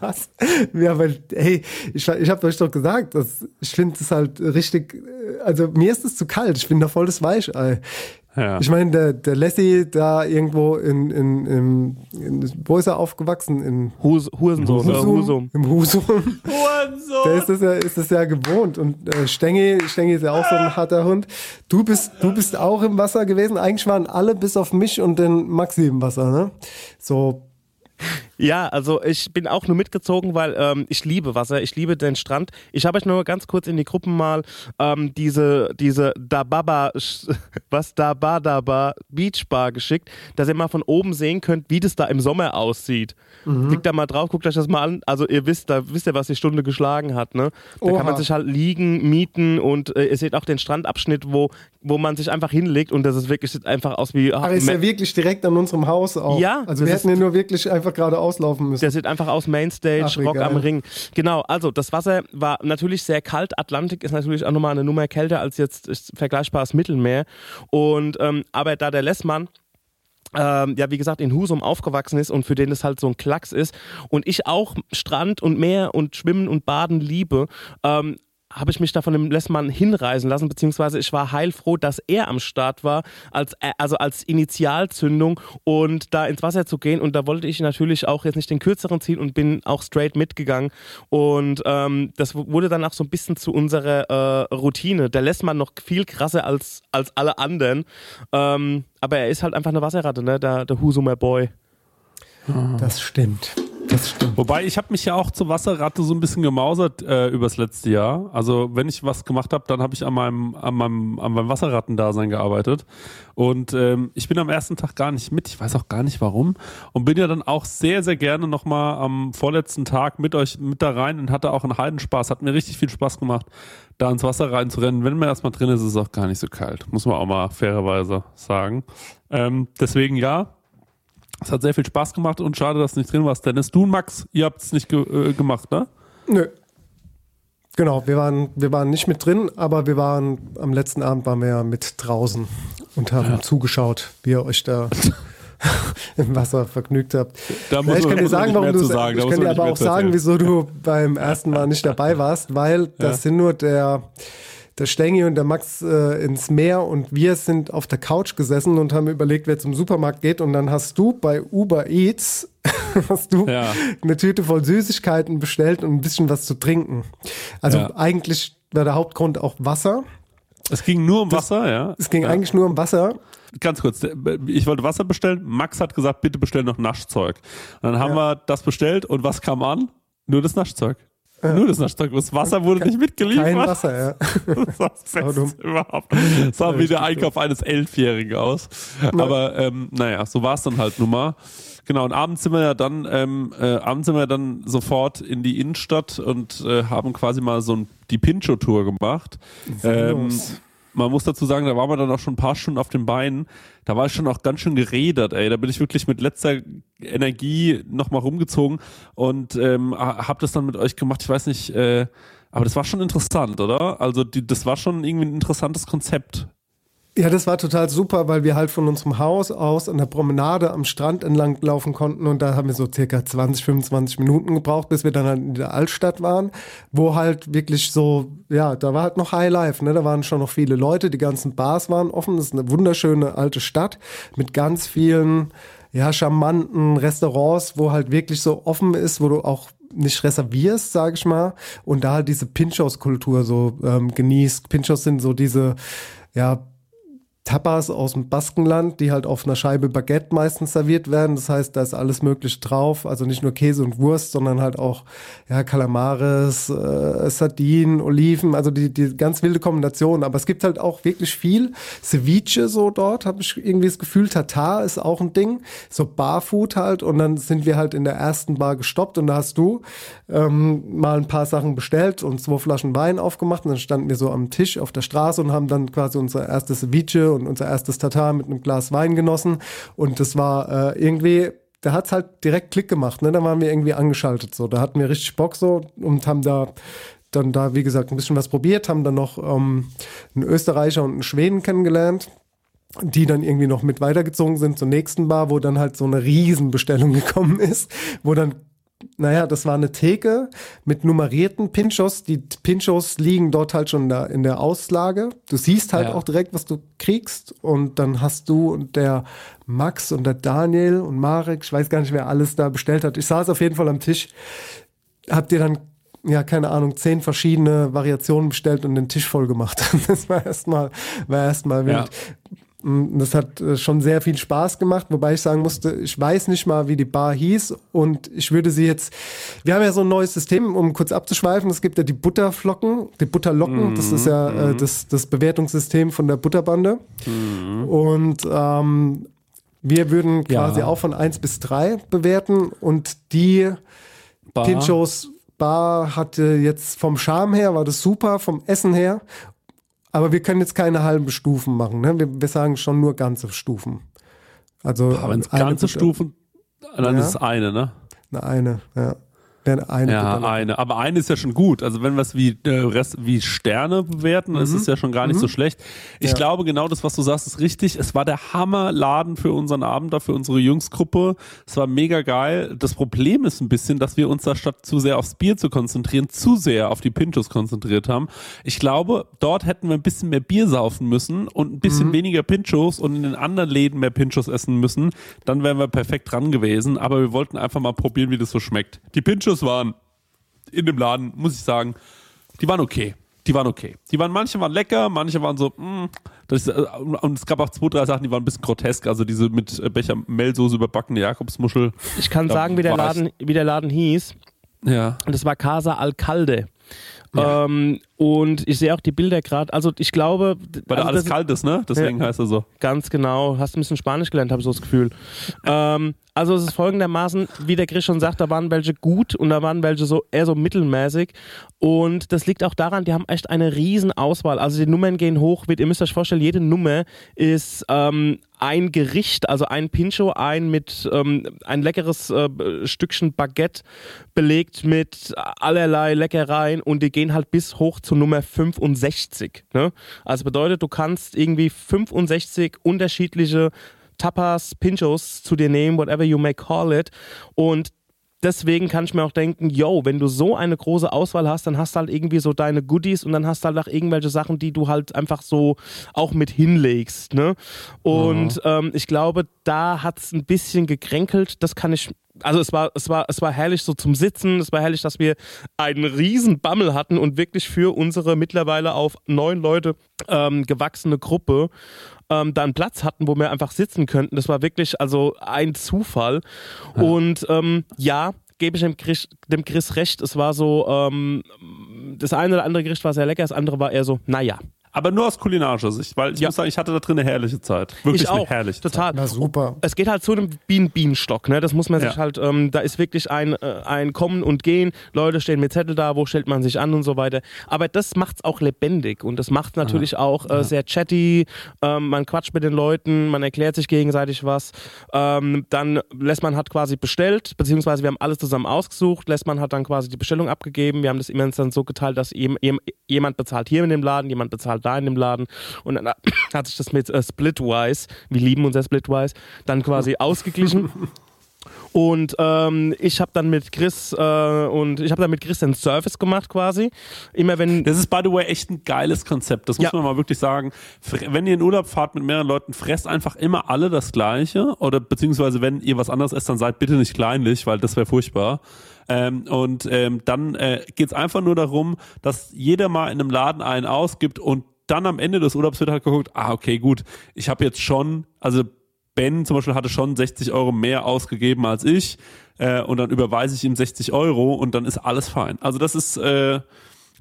Was? Ja, weil, hey, ich, ich habe euch doch gesagt, dass ich finde es halt richtig, also mir ist es zu kalt, ich bin da voll das Weichei. Ja. Ich meine, der, der Lassie da irgendwo in, in, in, in, wo ist er aufgewachsen? In Hus. Äh, Husum? Husum. Im Husum. so. Der ist das ja, ist das ja gewohnt. Und äh, Stengi, Stengi ist ja auch so ein harter Hund. Du bist, du bist auch im Wasser gewesen. Eigentlich waren alle bis auf mich und den Maxi im Wasser, ne? So Ja, also ich bin auch nur mitgezogen, weil ähm, ich liebe Wasser, ich liebe den Strand. Ich habe euch nur ganz kurz in die Gruppen mal ähm, diese, diese Dababa, was Dabadaba Beach Bar geschickt, dass ihr mal von oben sehen könnt, wie das da im Sommer aussieht. Mhm. Klickt da mal drauf, guckt euch das mal an. Also ihr wisst, da wisst ihr, was die Stunde geschlagen hat. Ne? Da Oha. kann man sich halt liegen, mieten und äh, ihr seht auch den Strandabschnitt, wo, wo man sich einfach hinlegt und das ist wirklich sieht einfach aus wie Ach, ist ja wirklich direkt an unserem Haus auch. Ja, Also wir hätten ja nur wirklich einfach gerade auslaufen müssen. Der sieht einfach aus Mainstage, Ach, Rock geil. am Ring. Genau, also das Wasser war natürlich sehr kalt. Atlantik ist natürlich auch nochmal eine Nummer kälter als jetzt vergleichbares Mittelmeer. Und ähm, aber da der Lessmann ähm, ja, wie gesagt, in Husum aufgewachsen ist und für den das halt so ein Klacks ist und ich auch Strand und Meer und Schwimmen und Baden liebe, ähm, habe ich mich da von dem Lessmann hinreisen lassen, beziehungsweise ich war heilfroh, dass er am Start war, als, äh, also als Initialzündung und da ins Wasser zu gehen. Und da wollte ich natürlich auch jetzt nicht den kürzeren ziehen und bin auch straight mitgegangen. Und ähm, das wurde dann auch so ein bisschen zu unserer äh, Routine. Der Lessmann noch viel krasser als, als alle anderen. Ähm, aber er ist halt einfach eine Wasserratte, ne? Der, der Husumer Boy. Das stimmt. Das stimmt. Wobei, ich habe mich ja auch zur Wasserratte so ein bisschen gemausert äh, übers letzte Jahr. Also wenn ich was gemacht habe, dann habe ich an meinem, an meinem, an meinem Wasserrattendasein gearbeitet. Und ähm, ich bin am ersten Tag gar nicht mit. Ich weiß auch gar nicht warum. Und bin ja dann auch sehr, sehr gerne nochmal am vorletzten Tag mit euch mit da rein und hatte auch einen Heidenspaß. Hat mir richtig viel Spaß gemacht, da ins Wasser reinzurennen. Wenn man erstmal drin ist, ist es auch gar nicht so kalt. Muss man auch mal fairerweise sagen. Ähm, deswegen ja, es hat sehr viel Spaß gemacht und schade, dass du nicht drin warst. Dennis, du und Max, ihr habt es nicht ge äh, gemacht, ne? Nö. Genau, wir waren, wir waren nicht mit drin, aber wir waren am letzten Abend waren wir ja mit draußen und haben zugeschaut, wie ihr euch da im Wasser vergnügt habt. Da muss Ja, ich kann dir sagen, warum du sagen, ich kann dir aber auch sagen, wieso du beim ersten Mal nicht dabei warst, weil das sind nur der der Stengi und der Max äh, ins Meer und wir sind auf der Couch gesessen und haben überlegt, wer zum Supermarkt geht und dann hast du bei Uber Eats hast du Ja. eine Tüte voll Süßigkeiten bestellt und ein bisschen was zu trinken. Also Ja. eigentlich war der Hauptgrund auch Wasser. Es ging nur um Wasser, ja. Es ging ja. eigentlich nur um Wasser. Ganz kurz, ich wollte Wasser bestellen. Max hat gesagt, bitte bestell noch Naschzeug. Und dann haben wir das bestellt und was kam an? Nur das Naschzeug. Nur das Naschzeug. Das Wasser wurde nicht mitgeliefert. Kein Wasser, ja. Das war das. Beste überhaupt. Das sah wie der Einkauf eines Elfjährigen aus. Aber ähm, naja, so war es dann halt nun mal. Genau, und abends sind wir ja dann, ähm, äh, abends sind wir dann sofort in die Innenstadt und äh, haben quasi mal so ein, die Pincho-Tour gemacht. Ähm, los. Man muss dazu sagen, da waren wir dann auch schon ein paar Stunden auf den Beinen. Da war ich schon auch ganz schön geredert, ey. Da bin ich wirklich mit letzter Energie nochmal rumgezogen und ähm, ha- hab das dann mit euch gemacht. Ich weiß nicht, äh, aber das war schon interessant, oder? Also die, das war schon irgendwie ein interessantes Konzept. Ja, das war total super, weil wir halt von unserem Haus aus an der Promenade am Strand entlang laufen konnten und da haben wir so circa 20, 25 Minuten gebraucht, bis wir dann halt in der Altstadt waren, wo halt wirklich so, ja, da war halt noch High Life, ne? Da waren schon noch viele Leute, die ganzen Bars waren offen. Das ist eine wunderschöne alte Stadt mit ganz vielen, ja, charmanten Restaurants, wo halt wirklich so offen ist, wo du auch nicht reservierst, sage ich mal, und da halt diese Pinchos-Kultur so ähm, genießt. Pinchos sind so diese, ja, Tapas aus dem Baskenland, die halt auf einer Scheibe Baguette meistens serviert werden. Das heißt, da ist alles Mögliche drauf. Also nicht nur Käse und Wurst, sondern halt auch ja, Kalamares, äh, Sardinen, Oliven, also die, die ganz wilde Kombination. Aber es gibt halt auch wirklich viel Ceviche so dort, habe ich irgendwie das Gefühl. Tatar ist auch ein Ding. So Barfood halt. Und dann sind wir halt in der ersten Bar gestoppt und da hast du ähm, mal ein paar Sachen bestellt und zwei Flaschen Wein aufgemacht. Und dann standen wir so am Tisch auf der Straße und haben dann quasi unser erstes Ceviche und unser erstes Tatar mit einem Glas Wein genossen. Und das war äh, irgendwie, da hat's halt direkt Klick gemacht. Ne? Da waren wir irgendwie angeschaltet. So, da hatten wir richtig Bock so und haben da dann da, wie gesagt, ein bisschen was probiert, haben dann noch ähm, einen Österreicher und einen Schweden kennengelernt die dann irgendwie noch mit weitergezogen sind zur nächsten Bar, wo dann halt so eine Riesenbestellung gekommen ist, wo dann naja, das war eine Theke mit nummerierten Pinchos. Die Pinchos liegen dort halt schon da in der Auslage. Du siehst halt Ja. auch direkt, was du kriegst. Und dann hast du und der Max und der Daniel und Marek, ich weiß gar nicht, wer alles da bestellt hat. Ich saß auf jeden Fall am Tisch. Habt ihr dann ja, keine Ahnung, zehn verschiedene Variationen bestellt und den Tisch voll gemacht. Das war erstmal, war erstmal wild. Mm, Das hat äh, schon sehr viel Spaß gemacht, wobei ich sagen musste, ich weiß nicht mal, wie die Bar hieß und ich würde sie jetzt, wir haben ja so ein neues System, um kurz abzuschweifen, es gibt ja die Butterflocken, die Butterlocken, das ist ja äh, das, das Bewertungssystem von der Butterbande und ähm, wir würden quasi Ja. auch von 1 bis 3 bewerten und die Bar. Pinchos Bar hatte jetzt vom Charme her, war das super, vom Essen her. Aber wir können jetzt keine halben Stufen machen. Ne? Wir, wir sagen schon nur ganze Stufen. Also Aber wenn es eine ganze Stufen, dann Ja. ist es eine, ne? Eine, eine, ja. Wäre eine Ja, eine. Aber eine ist ja schon gut. Also wenn wir es wie, äh, Rest, wie Sterne bewerten, ist es ja schon gar nicht so schlecht. Ich Ja. glaube, genau das, was du sagst, ist richtig. Es war der Hammerladen für unseren Abend, da für unsere Jungsgruppe. Es war mega geil. Das Problem ist ein bisschen, dass wir uns da statt zu sehr aufs Bier zu konzentrieren, zu sehr auf die Pinchos konzentriert haben. Ich glaube, dort hätten wir ein bisschen mehr Bier saufen müssen und ein bisschen weniger Pinchos und in den anderen Läden mehr Pinchos essen müssen. Dann wären wir perfekt dran gewesen. Aber wir wollten einfach mal probieren, wie das so schmeckt. Die Pinchos waren in dem Laden, muss ich sagen, die waren okay. Die waren okay. Die waren, manche waren lecker, manche waren so, mm, das, ist, äh, und es gab auch zwei, drei Sachen, die waren ein bisschen grotesk. Also diese mit äh, Bechermehlsoße überbackene Jakobsmuschel. Ich kann Da sagen, wie der, Laden, wie der Laden hieß. Ja. Und das war Casa Alcalde. Ähm, und ich sehe auch die Bilder gerade. Also ich glaube, Weil da also alles das- kalt ist, ne? Deswegen Ja. heißt er so. Ganz genau. Hast ein bisschen Spanisch gelernt, habe ich so das Gefühl. ähm, also es ist folgendermaßen, wie der Chris schon sagt, da waren welche gut und da waren welche so eher so mittelmäßig. Und das liegt auch daran, die haben echt eine riesen Auswahl. Also die Nummern gehen hoch. Ihr müsst euch vorstellen, jede Nummer ist ähm, ein Gericht, also ein Pincho, ein mit ähm, ein leckeres äh, Stückchen Baguette belegt mit allerlei Leckereien und die gehen halt bis hoch zu Nummer 65. Ne? Also bedeutet, du kannst irgendwie 65 unterschiedliche Tapas, Pinchos zu dir nehmen, whatever you may call it. Und deswegen kann ich mir auch denken, yo, wenn du so eine große Auswahl hast, dann hast du halt irgendwie so deine Goodies und dann hast du halt auch irgendwelche Sachen, die du halt einfach so auch mit hinlegst. Ne? Und ähm, ich glaube, da hat es ein bisschen gekränkelt. Das kann ich. Also es war, es war, es war herrlich so zum Sitzen, es war herrlich, dass wir einen riesen Bammel hatten und wirklich für unsere mittlerweile auf neun Leute ähm, gewachsene Gruppe ähm, da einen Platz hatten, wo wir einfach sitzen könnten. Das war wirklich also ein Zufall. Und ähm, ja, gebe ich dem Chris, dem Chris recht, es war so, ähm, das eine oder andere Gericht war sehr lecker, das andere war eher so, naja. Aber nur aus kulinarischer Sicht, weil ich Ja. muss sagen, ich hatte da drin eine herrliche Zeit. Wirklich ich auch, eine herrliche Zeit. total. Na super. Es geht halt zu einem Bienen Bienenstock, ne? Das muss man sich Ja. halt, ähm, da ist wirklich ein, äh, ein Kommen und Gehen. Leute stehen mit Zettel da, wo stellt man sich an und so weiter. Aber das macht's auch lebendig und das macht natürlich auch äh, sehr chatty. Ähm, man quatscht mit den Leuten, man erklärt sich gegenseitig was. Ähm, dann lässt man hat quasi bestellt, beziehungsweise wir haben alles zusammen ausgesucht. Lässt man hat dann quasi die Bestellung abgegeben. Wir haben das immer dann so geteilt, dass jem, jem, jemand bezahlt hier in dem Laden, jemand bezahlt da in dem Laden. Und dann hat sich das mit äh, Splitwise, wir lieben unser Splitwise, dann quasi ausgeglichen. Und ähm, ich habe dann mit Chris äh, und ich habe dann mit Chris den Service gemacht quasi. Immer wenn Das ist, by the way, echt ein geiles Konzept. Das muss Ja. man mal wirklich sagen. Wenn ihr in Urlaub fahrt mit mehreren Leuten, fresst einfach immer alle das Gleiche. Oder beziehungsweise, wenn ihr was anderes esst, dann seid bitte nicht kleinlich, weil das wäre furchtbar. Ähm, und ähm, dann äh, geht's einfach nur darum, dass jeder mal in einem Laden einen ausgibt und dann am Ende des Urlaubs wird halt geguckt, ah, okay, gut, ich habe jetzt schon, also Ben zum Beispiel hatte schon 60 Euro mehr ausgegeben als ich äh, und dann überweise ich ihm 60 Euro und dann ist alles fein. Also das ist äh,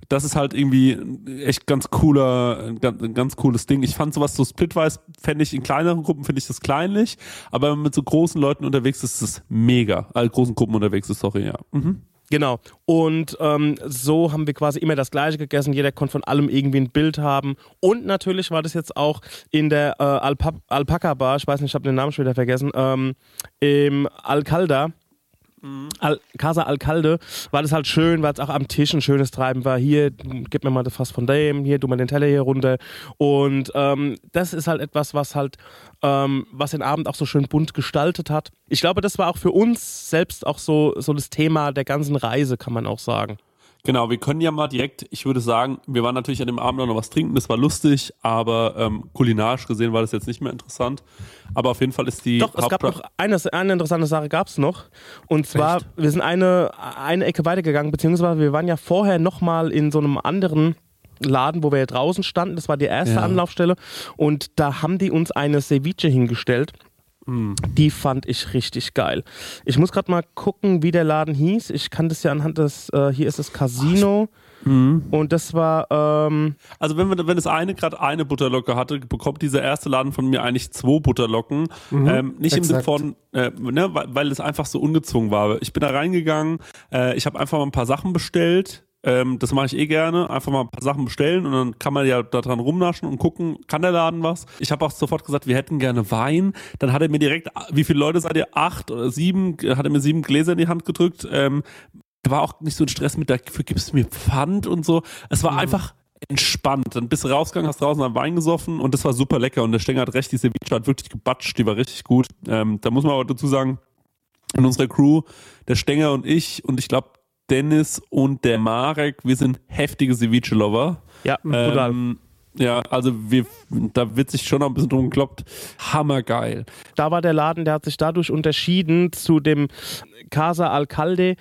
das ist halt irgendwie echt ganz cooler, ganz, ganz cooles Ding. Ich fand sowas so splitwise, fände ich in kleineren Gruppen, finde ich das kleinlich, aber wenn man mit so großen Leuten unterwegs ist, ist es mega. All großen Gruppen unterwegs ist, sorry, ja. Mhm. Genau. Und ähm, so haben wir quasi immer das Gleiche gegessen. Jeder konnte von allem irgendwie ein Bild haben. Und natürlich war das jetzt auch in der äh, Alpa Alpaka Bar, ich weiß nicht, ich habe den Namen schon wieder vergessen, ähm, im Alcalda. Al Casa Alcalde war das halt schön, weil es auch am Tisch ein schönes Treiben war. Hier, gib mir mal das Fass von dem, hier, tu mal den Teller hier runter. Und ähm, das ist halt etwas, was halt, ähm, was den Abend auch so schön bunt gestaltet hat. Ich glaube, das war auch für uns selbst auch so, so das Thema der ganzen Reise, kann man auch sagen. Genau, wir können ja mal direkt, ich würde sagen, wir waren natürlich an dem Abend noch was trinken, das war lustig, aber ähm, kulinarisch gesehen war das jetzt nicht mehr interessant. Aber auf jeden Fall ist die Doch, es gab noch eine, eine interessante Sache gab es noch. Und zwar, Echt? wir sind eine, eine Ecke weitergegangen, beziehungsweise wir waren ja vorher nochmal in so einem anderen Laden, wo wir ja draußen standen. Das war die erste Ja. Anlaufstelle. Und da haben die uns eine Ceviche hingestellt. Hm. Die fand ich richtig geil. Ich muss gerade mal gucken, wie der Laden hieß. Ich kann das ja anhand des, äh, hier ist das Casino. Hm. Und das war, ähm, Also wenn, wir, wenn das eine gerade eine Butterlocke hatte, bekommt dieser erste Laden von mir eigentlich zwei Butterlocken. ähm, nicht im Sinne exakt. von, äh, ne, weil, weil es einfach so ungezwungen war. Ich bin da reingegangen, äh, ich habe einfach mal ein paar Sachen bestellt. Ähm, das mache ich eh gerne. Einfach mal ein paar Sachen bestellen und dann kann man ja da dran rumnaschen und gucken, kann der Laden was. Ich habe auch sofort gesagt, wir hätten gerne Wein. Dann hat er mir direkt, wie viele Leute seid ihr? Acht oder sieben? Hat er mir sieben Gläser in die Hand gedrückt. Ähm, war auch nicht so ein Stress mit, dafür gibst du mir Pfand und so. Es war einfach entspannt. Dann bist du rausgegangen, hast draußen einen Wein gesoffen und das war super lecker. Und der Stenger hat recht, die Ceviche hat wirklich gebatscht, die war richtig gut. Ähm, da muss man aber dazu sagen, in unserer Crew, der Stenger und ich und ich glaube Dennis und der Marek, wir sind heftige Ceviche-Lover. ja, brutal. Ähm, ja, also wir, da wird sich schon noch ein bisschen drum gekloppt. Hammergeil. da war der Laden, der hat sich dadurch unterschieden zu dem Casa Alcalde.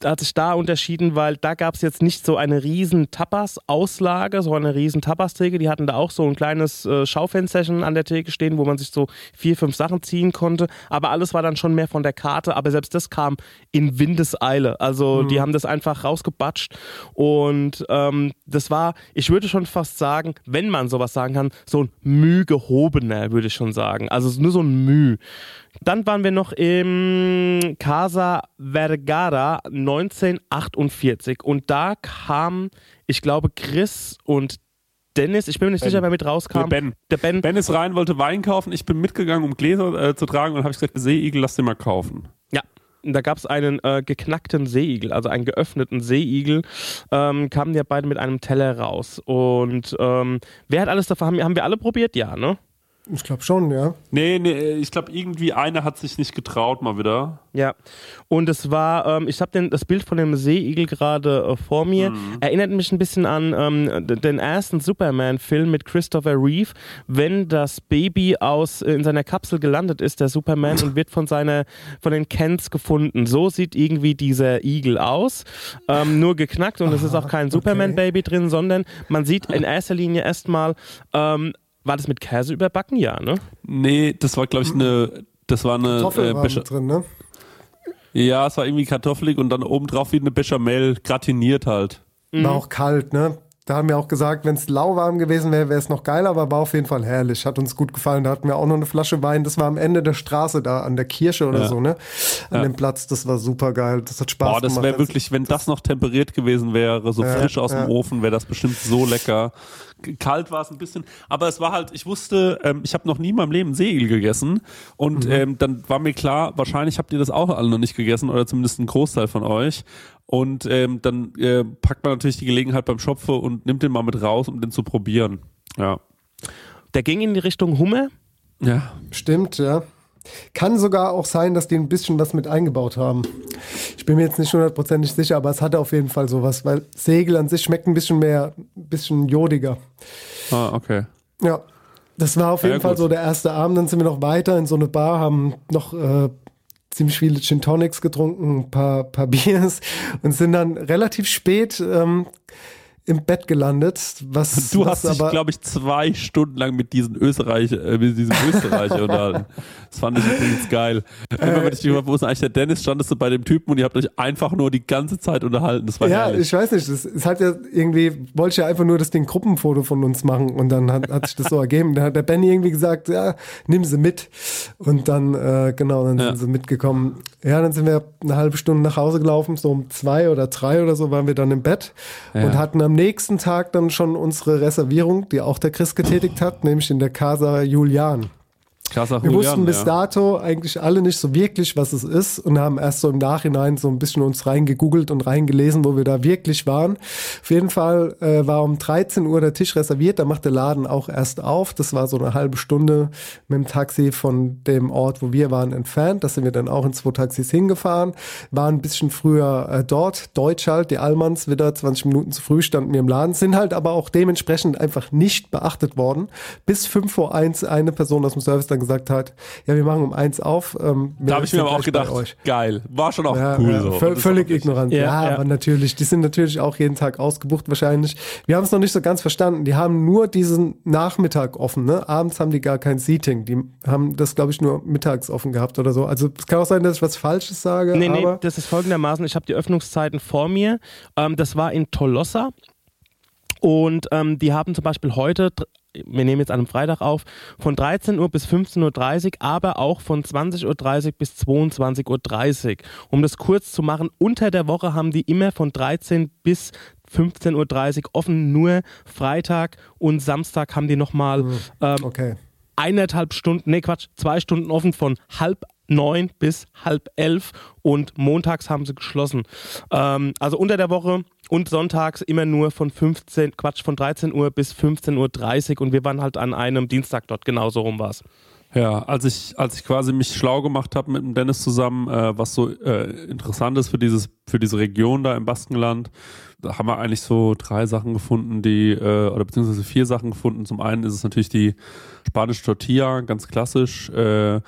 Da hat sich da unterschieden, weil da gab es jetzt nicht so eine riesen Tapas-Auslage, so eine riesen Tapas-Theke. Die hatten da auch so ein kleines äh, Schaufensterchen an der Theke stehen, wo man sich so vier, fünf Sachen ziehen konnte. Aber alles war dann schon mehr von der Karte. Aber selbst das kam in Windeseile. Also die haben das einfach rausgebatscht. Und ähm, das war, ich würde schon fast sagen, wenn man sowas sagen kann, so ein Müh gehobener, würde ich schon sagen. Also nur so ein Müh. Dann waren wir noch im Casa Vergara 1948 und da kam, ich glaube, Chris und Dennis, ich bin mir nicht Ben. sicher, wer mit rauskam. Der Ben. Der Ben. Ben ist rein, wollte Wein kaufen. Ich bin mitgegangen, um Gläser äh, zu tragen und habe ich gesagt, Seeigel, lass den mal kaufen. Ja. Da gab es einen äh, geknackten Seeigel, also einen geöffneten Seeigel, ähm, kamen ja beide mit einem Teller raus. Und ähm, wer hat alles davon? Haben, haben wir alle probiert? Ja, ne? Ich glaube schon, ja. Nee, nee, ich glaube, irgendwie einer hat sich nicht getraut mal wieder. Ja, und es war, ähm, ich habe das Bild von dem Seeigel gerade äh, vor mir, erinnert mich ein bisschen an ähm, den ersten Superman-Film mit Christopher Reeve, wenn das Baby aus äh, in seiner Kapsel gelandet ist, der Superman, und wird von seiner von den Kents gefunden. So sieht irgendwie dieser Igel aus, ähm, nur geknackt und es ist auch kein Superman-Baby drin, sondern man sieht in erster Linie erstmal, ähm, war das mit Käse überbacken? Ja, ne? Nee, das war, glaube ich, eine. Das war eine. Kartoffeln Äh, waren drin, ne? ja, es war irgendwie kartoffelig und dann obendrauf wie eine Bechamel gratiniert halt. War auch kalt, ne? Da haben wir auch gesagt, wenn es lauwarm gewesen wäre, wäre es noch geiler, aber war auf jeden Fall herrlich. Hat uns gut gefallen. Da hatten wir auch noch eine Flasche Wein. Das war am Ende der Straße da, an der Kirche oder Ja. so, ne? An Ja. dem Platz. Das war super geil. Das hat Spaß Boah, das gemacht. wäre wirklich, wenn das noch temperiert gewesen wäre, so Ja, frisch aus dem Ofen, wäre das bestimmt so lecker. Kalt war es ein bisschen, aber es war halt, ich wusste, ähm, ich habe noch nie in meinem Leben Seeigel gegessen und Mhm. ähm, dann war mir klar, wahrscheinlich habt ihr das auch alle noch nicht gegessen oder zumindest ein Großteil von euch. Und ähm, dann äh, packt man natürlich die Gelegenheit beim Schopfe und nimmt den mal mit raus, um den zu probieren. Ja. Der ging in die Richtung Hummer. Ja. Stimmt, ja. Kann sogar auch sein, dass die ein bisschen was mit eingebaut haben. Ich bin mir jetzt nicht hundertprozentig sicher, aber es hatte auf jeden Fall sowas, weil Segel an sich schmeckt ein bisschen mehr, ein bisschen jodiger. Ah, okay. Ja, das war auf Ja, jeden Fall gut. so der erste Abend. Dann sind wir noch weiter in so eine Bar, haben noch äh, ziemlich viele Gin Tonics getrunken, ein paar, paar Biers und sind dann relativ spät ähm, im Bett gelandet. Was, Du was hast dich, glaube ich, zwei Stunden lang mit diesen Österreicher, äh, mit diesem Österreicher unterhalten. Das fand ich übrigens geil. Immer wenn ich dich wo ist eigentlich der Dennis, standest du bei dem Typen und ihr habt euch einfach nur die ganze Zeit unterhalten. Das war Ja, herrlich. ich weiß nicht. Es, es hat ja irgendwie, wollte ich ja einfach nur das Ding Gruppenfoto von uns machen und dann hat, hat sich das so ergeben. Dann hat der Benny irgendwie gesagt, ja, nimm sie mit. Und dann, äh, genau, dann Ja. sind sie mitgekommen. Ja, dann sind wir eine halbe Stunde nach Hause gelaufen, so um zwei oder drei oder so waren wir dann im Bett und hatten am nächsten Tag dann schon unsere Reservierung, die auch der Chris getätigt hat, nämlich in der Casa Julian. Kasachurian, wir wussten bis ja. dato eigentlich alle nicht so wirklich, was es ist und haben erst so im Nachhinein so ein bisschen uns reingegoogelt und reingelesen, wo wir da wirklich waren. Auf jeden Fall äh, war um 13 Uhr der Tisch reserviert, da macht der Laden auch erst auf. Das war so eine halbe Stunde mit dem Taxi von dem Ort, wo wir waren, entfernt. Da sind wir dann auch in zwei Taxis hingefahren, waren ein bisschen früher äh, dort. Deutsch halt, die Allmanns wieder 20 Minuten zu früh standen wir im Laden, sind halt aber auch dementsprechend einfach nicht beachtet worden. Bis 5 vor 1 eine Person aus dem Service dann gesagt hat, ja, wir machen um 1 auf. Ähm, Da habe ich mir aber auch gedacht, euch. geil. War schon auch Ja, cool ja, so. völ- völlig ignorant. Ja, Ja, ja. aber natürlich, die sind natürlich auch jeden Tag ausgebucht wahrscheinlich. Wir haben es noch nicht so ganz verstanden. Die haben nur diesen Nachmittag offen. Ne? Abends haben die gar kein Seating. Die haben das, glaube ich, nur mittags offen gehabt oder so. Also es kann auch sein, dass ich was Falsches sage. Nee, nee, das ist folgendermaßen, ich habe die Öffnungszeiten vor mir. Ähm, das war in Tolosa und ähm, die haben zum Beispiel heute, wir nehmen jetzt an einem Freitag auf, von 13 Uhr bis 15.30 Uhr, aber auch von 20.30 Uhr bis 22.30 Uhr. Um das kurz zu machen, unter der Woche haben die immer von 13 bis 15.30 Uhr offen, nur Freitag und Samstag haben die nochmal ähm, okay. eineinhalb Stunden, nee Quatsch, zwei Stunden offen von halb neun bis halb elf und montags haben sie geschlossen. Ähm, also unter der Woche und sonntags immer nur von 15, Quatsch, von 13 Uhr bis 15.30 Uhr und wir waren halt an einem Dienstag dort, genauso rum war es. Ja, als ich, als ich quasi mich schlau gemacht habe mit dem Dennis zusammen, äh, was so äh, interessant ist für dieses, für diese Region da im Baskenland, da haben wir eigentlich so drei Sachen gefunden, die, äh, oder beziehungsweise vier Sachen gefunden. Zum einen ist es natürlich die spanische Tortilla, ganz klassisch, äh,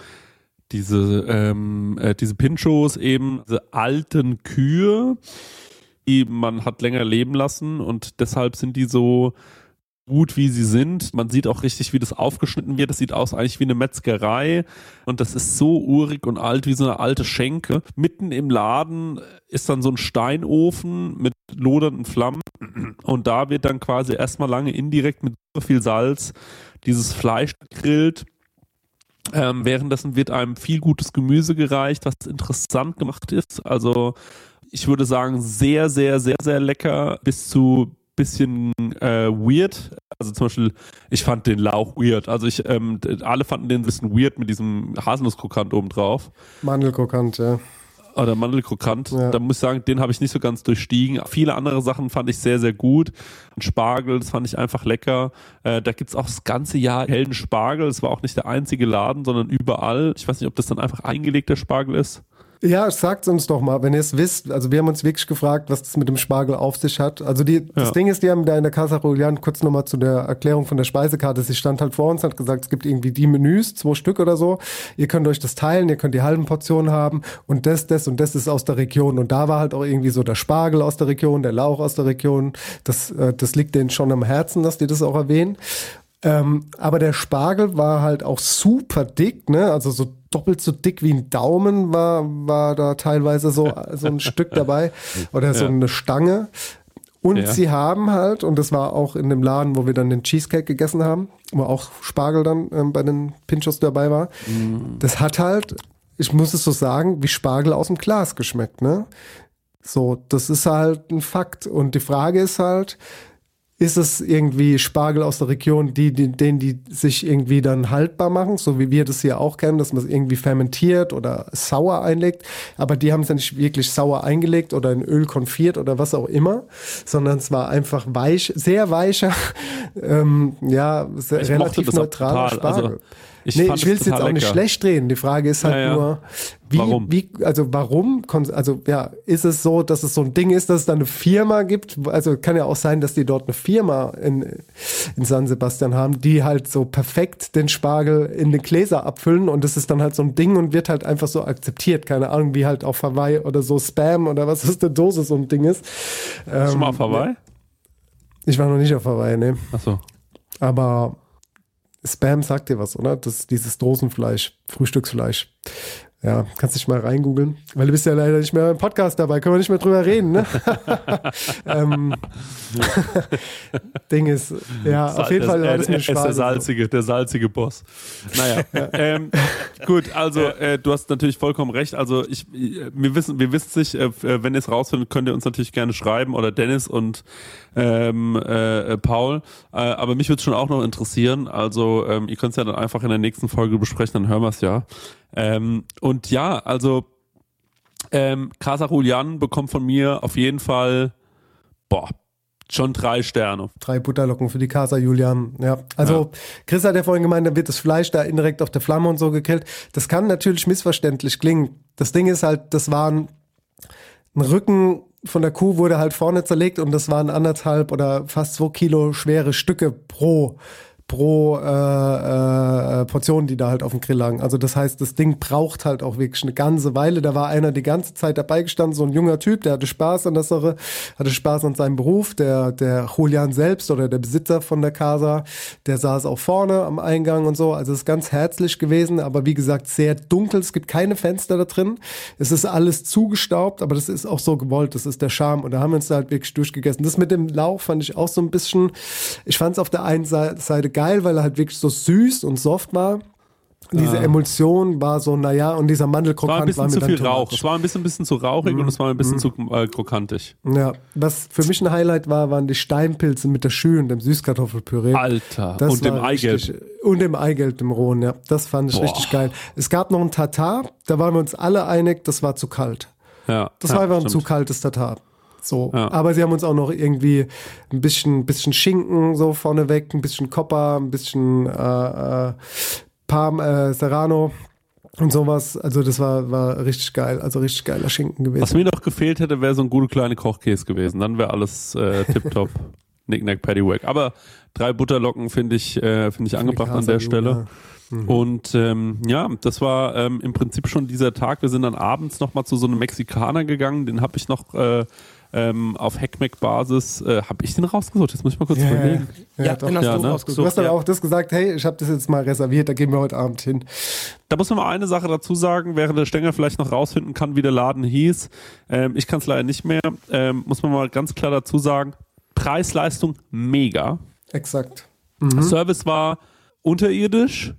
diese, ähm, äh, diese Pinchos eben, diese alten Kühe, die man hat länger leben lassen und deshalb sind die so gut, wie sie sind. Man sieht auch richtig, wie das aufgeschnitten wird. Das sieht aus eigentlich wie eine Metzgerei und das ist so urig und alt wie so eine alte Schenke. Mitten im Laden ist dann so ein Steinofen mit lodernden Flammen und da wird dann quasi erstmal lange indirekt mit so viel Salz dieses Fleisch gegrillt. Ähm, währenddessen wird einem viel gutes Gemüse gereicht, was interessant gemacht ist. Also ich würde sagen, sehr, sehr, sehr, sehr lecker bis zu bisschen äh, weird. Also zum Beispiel, ich fand den Lauch weird. Also ich, ähm, alle fanden den ein bisschen weird mit diesem Haselnusskrokant oben drauf. Mandelkrokant, ja. Oder Mandelkrokant. Ja. Da muss ich sagen, den habe ich nicht so ganz durchstiegen. Viele andere Sachen fand ich sehr, sehr gut. Ein Spargel, das fand ich einfach lecker. Äh, da gibt's auch das ganze Jahr hellen Spargel. Es war auch nicht der einzige Laden, sondern überall. Ich weiß nicht, ob das dann einfach eingelegter Spargel ist. Ja, sagt uns doch mal, wenn ihr es wisst. Also wir haben uns wirklich gefragt, was das mit dem Spargel auf sich hat. Also die, das Ja. Ding ist, die haben da in der Casa Julian kurz nochmal zu der Erklärung von der Speisekarte. Sie stand halt vor uns, hat gesagt, es gibt irgendwie die Menüs, zwei Stück oder so. Ihr könnt euch das teilen, ihr könnt die halben Portionen haben und das, das und das ist aus der Region. Und da war halt auch irgendwie so der Spargel aus der Region, der Lauch aus der Region. Das, äh, das liegt denen schon am Herzen, dass die das auch erwähnen. Ähm, aber der Spargel war halt auch super dick, ne? Also so doppelt so dick wie ein Daumen war, war da teilweise so, so ein Stück dabei. Oder so Ja. eine Stange. Und Ja. sie haben halt, und das war auch in dem Laden, wo wir dann den Cheesecake gegessen haben, wo auch Spargel dann ähm, bei den Pinchos dabei war, das hat halt, ich muss es so sagen, wie Spargel aus dem Glas geschmeckt, ne? So, das ist halt ein Fakt. Und die Frage ist halt, ist es irgendwie Spargel aus der Region, die, die, den die sich irgendwie dann haltbar machen, so wie wir das hier auch kennen, dass man es irgendwie fermentiert oder sauer einlegt. Aber die haben es ja nicht wirklich sauer eingelegt oder in Öl konfiert oder was auch immer, sondern es war einfach weich, sehr weicher, ähm, ja, sehr, relativ neutraler. Also, Spargel. Ich nee, ich will es jetzt auch nicht lecker. schlecht drehen. Die Frage ist halt Ja, ja. nur, wie, Warum? wie, also warum, also ja, ist es so, dass es so ein Ding ist, dass es da eine Firma gibt? Also kann ja auch sein, dass die dort eine Firma in, in San Sebastian haben, die halt so perfekt den Spargel in den Gläser abfüllen und das ist dann halt so ein Ding und wird halt einfach so akzeptiert. Keine Ahnung, wie halt auf Hawaii oder so Spam oder was aus der Dose so ein Ding ist. Schon Ähm, mal auf Hawaii? Ich war noch nicht auf Hawaii, ne. Achso. Aber Spam sagt dir was, oder? Das dieses Dosenfleisch, Frühstücksfleisch. Ja, kannst dich mal reingoogeln, weil du bist ja leider nicht mehr im Podcast dabei, können wir nicht mehr drüber reden, ne? ähm, Ding ist, ja, auf jeden Fall er, alles er, eine ist der salzige, der salzige Boss. Naja, ähm, gut, also äh, du hast natürlich vollkommen recht. Also ich, äh, wir wissen, wir wissen nicht, äh, wenn ihr es rausfindet, könnt ihr uns natürlich gerne schreiben oder Dennis und ähm, äh, Paul. Äh, aber mich würde es schon auch noch interessieren. Also ähm, ihr könnt es ja dann einfach in der nächsten Folge besprechen, dann hören wir es ja. Ähm, und ja, also ähm, Casa Julian bekommt von mir auf jeden Fall, boah, schon drei Sterne. Drei Butterlocken für die Casa Julian. Ja, also Chris hat ja vorhin gemeint, da wird das Fleisch da indirekt auf der Flamme und so gegrillt. Das kann natürlich missverständlich klingen. Das Ding ist halt, das waren ein Rücken von der Kuh wurde halt vorne zerlegt und das waren anderthalb oder fast zwei Kilo schwere Stücke pro pro äh, äh, Portion, die da halt auf dem Grill lagen. Also das heißt, das Ding braucht halt auch wirklich eine ganze Weile. Da war einer die ganze Zeit dabei gestanden, so ein junger Typ, der hatte Spaß an der Sache, hatte Spaß an seinem Beruf. Der, der Julian selbst oder der Besitzer von der Casa, der saß auch vorne am Eingang und so. Also es ist ganz herzlich gewesen, aber wie gesagt, sehr dunkel. Es gibt keine Fenster da drin. Es ist alles zugestaubt, aber das ist auch so gewollt. Das ist der Charme. Und da haben wir uns da halt wirklich durchgegessen. Das mit dem Lauch fand ich auch so ein bisschen, ich fand es auf der einen Seite geil, weil er halt wirklich so süß und soft war. Diese Emulsion war so, naja, und dieser Es war ein Mandelkrokant bisschen war zu viel Rauch. Es war ein bisschen, bisschen zu rauchig und es war ein bisschen zu äh, krokantig. Ja, was für mich ein Highlight war, waren die Steinpilze mit der Schü und dem Süßkartoffelpüree. Alter. Das und dem Eigelb. richtig- Und dem Eigelb, dem rohen, ja. Das fand ich Boah. richtig geil. Es gab noch ein Tatar, da waren wir uns alle einig, das war zu kalt. Ja, Das ja, war einfach ein stimmt. zu kaltes Tatar. So. Ja. Aber sie haben uns auch noch irgendwie ein bisschen, bisschen Schinken so vorneweg, ein bisschen Copper, ein bisschen äh, äh, Parm, äh, Serrano und sowas. Also das war, war richtig geil. Also richtig geiler Schinken gewesen. Was mir noch gefehlt hätte, wäre so ein gute kleine Kochkäse gewesen. Dann wäre alles äh, tipptopp. Knick-Knack, Paddywhack. Aber drei Butterlocken finde ich, äh, finde ich angebracht an der Julian. Stelle. Und ähm, ja, das war ähm, im Prinzip schon dieser Tag. Wir sind dann abends nochmal zu so einem Mexikaner gegangen. Den habe ich noch äh, ähm, auf Hackmack-Basis, äh, habe ich den rausgesucht? Jetzt muss ich mal kurz Ja, überlegen. ja, Ja, doch. den hast Ja, du ne? rausgesucht. Du hast dann ja. auch das gesagt, hey, ich habe das jetzt mal reserviert, da gehen wir heute Abend hin. Da muss man mal eine Sache dazu sagen, während der Stenger vielleicht noch rausfinden kann, wie der Laden hieß. Ähm, ich kann es leider nicht mehr. Ähm, muss man mal ganz klar dazu sagen, Preis-Leistung mega. Exakt. Service war unterirdisch,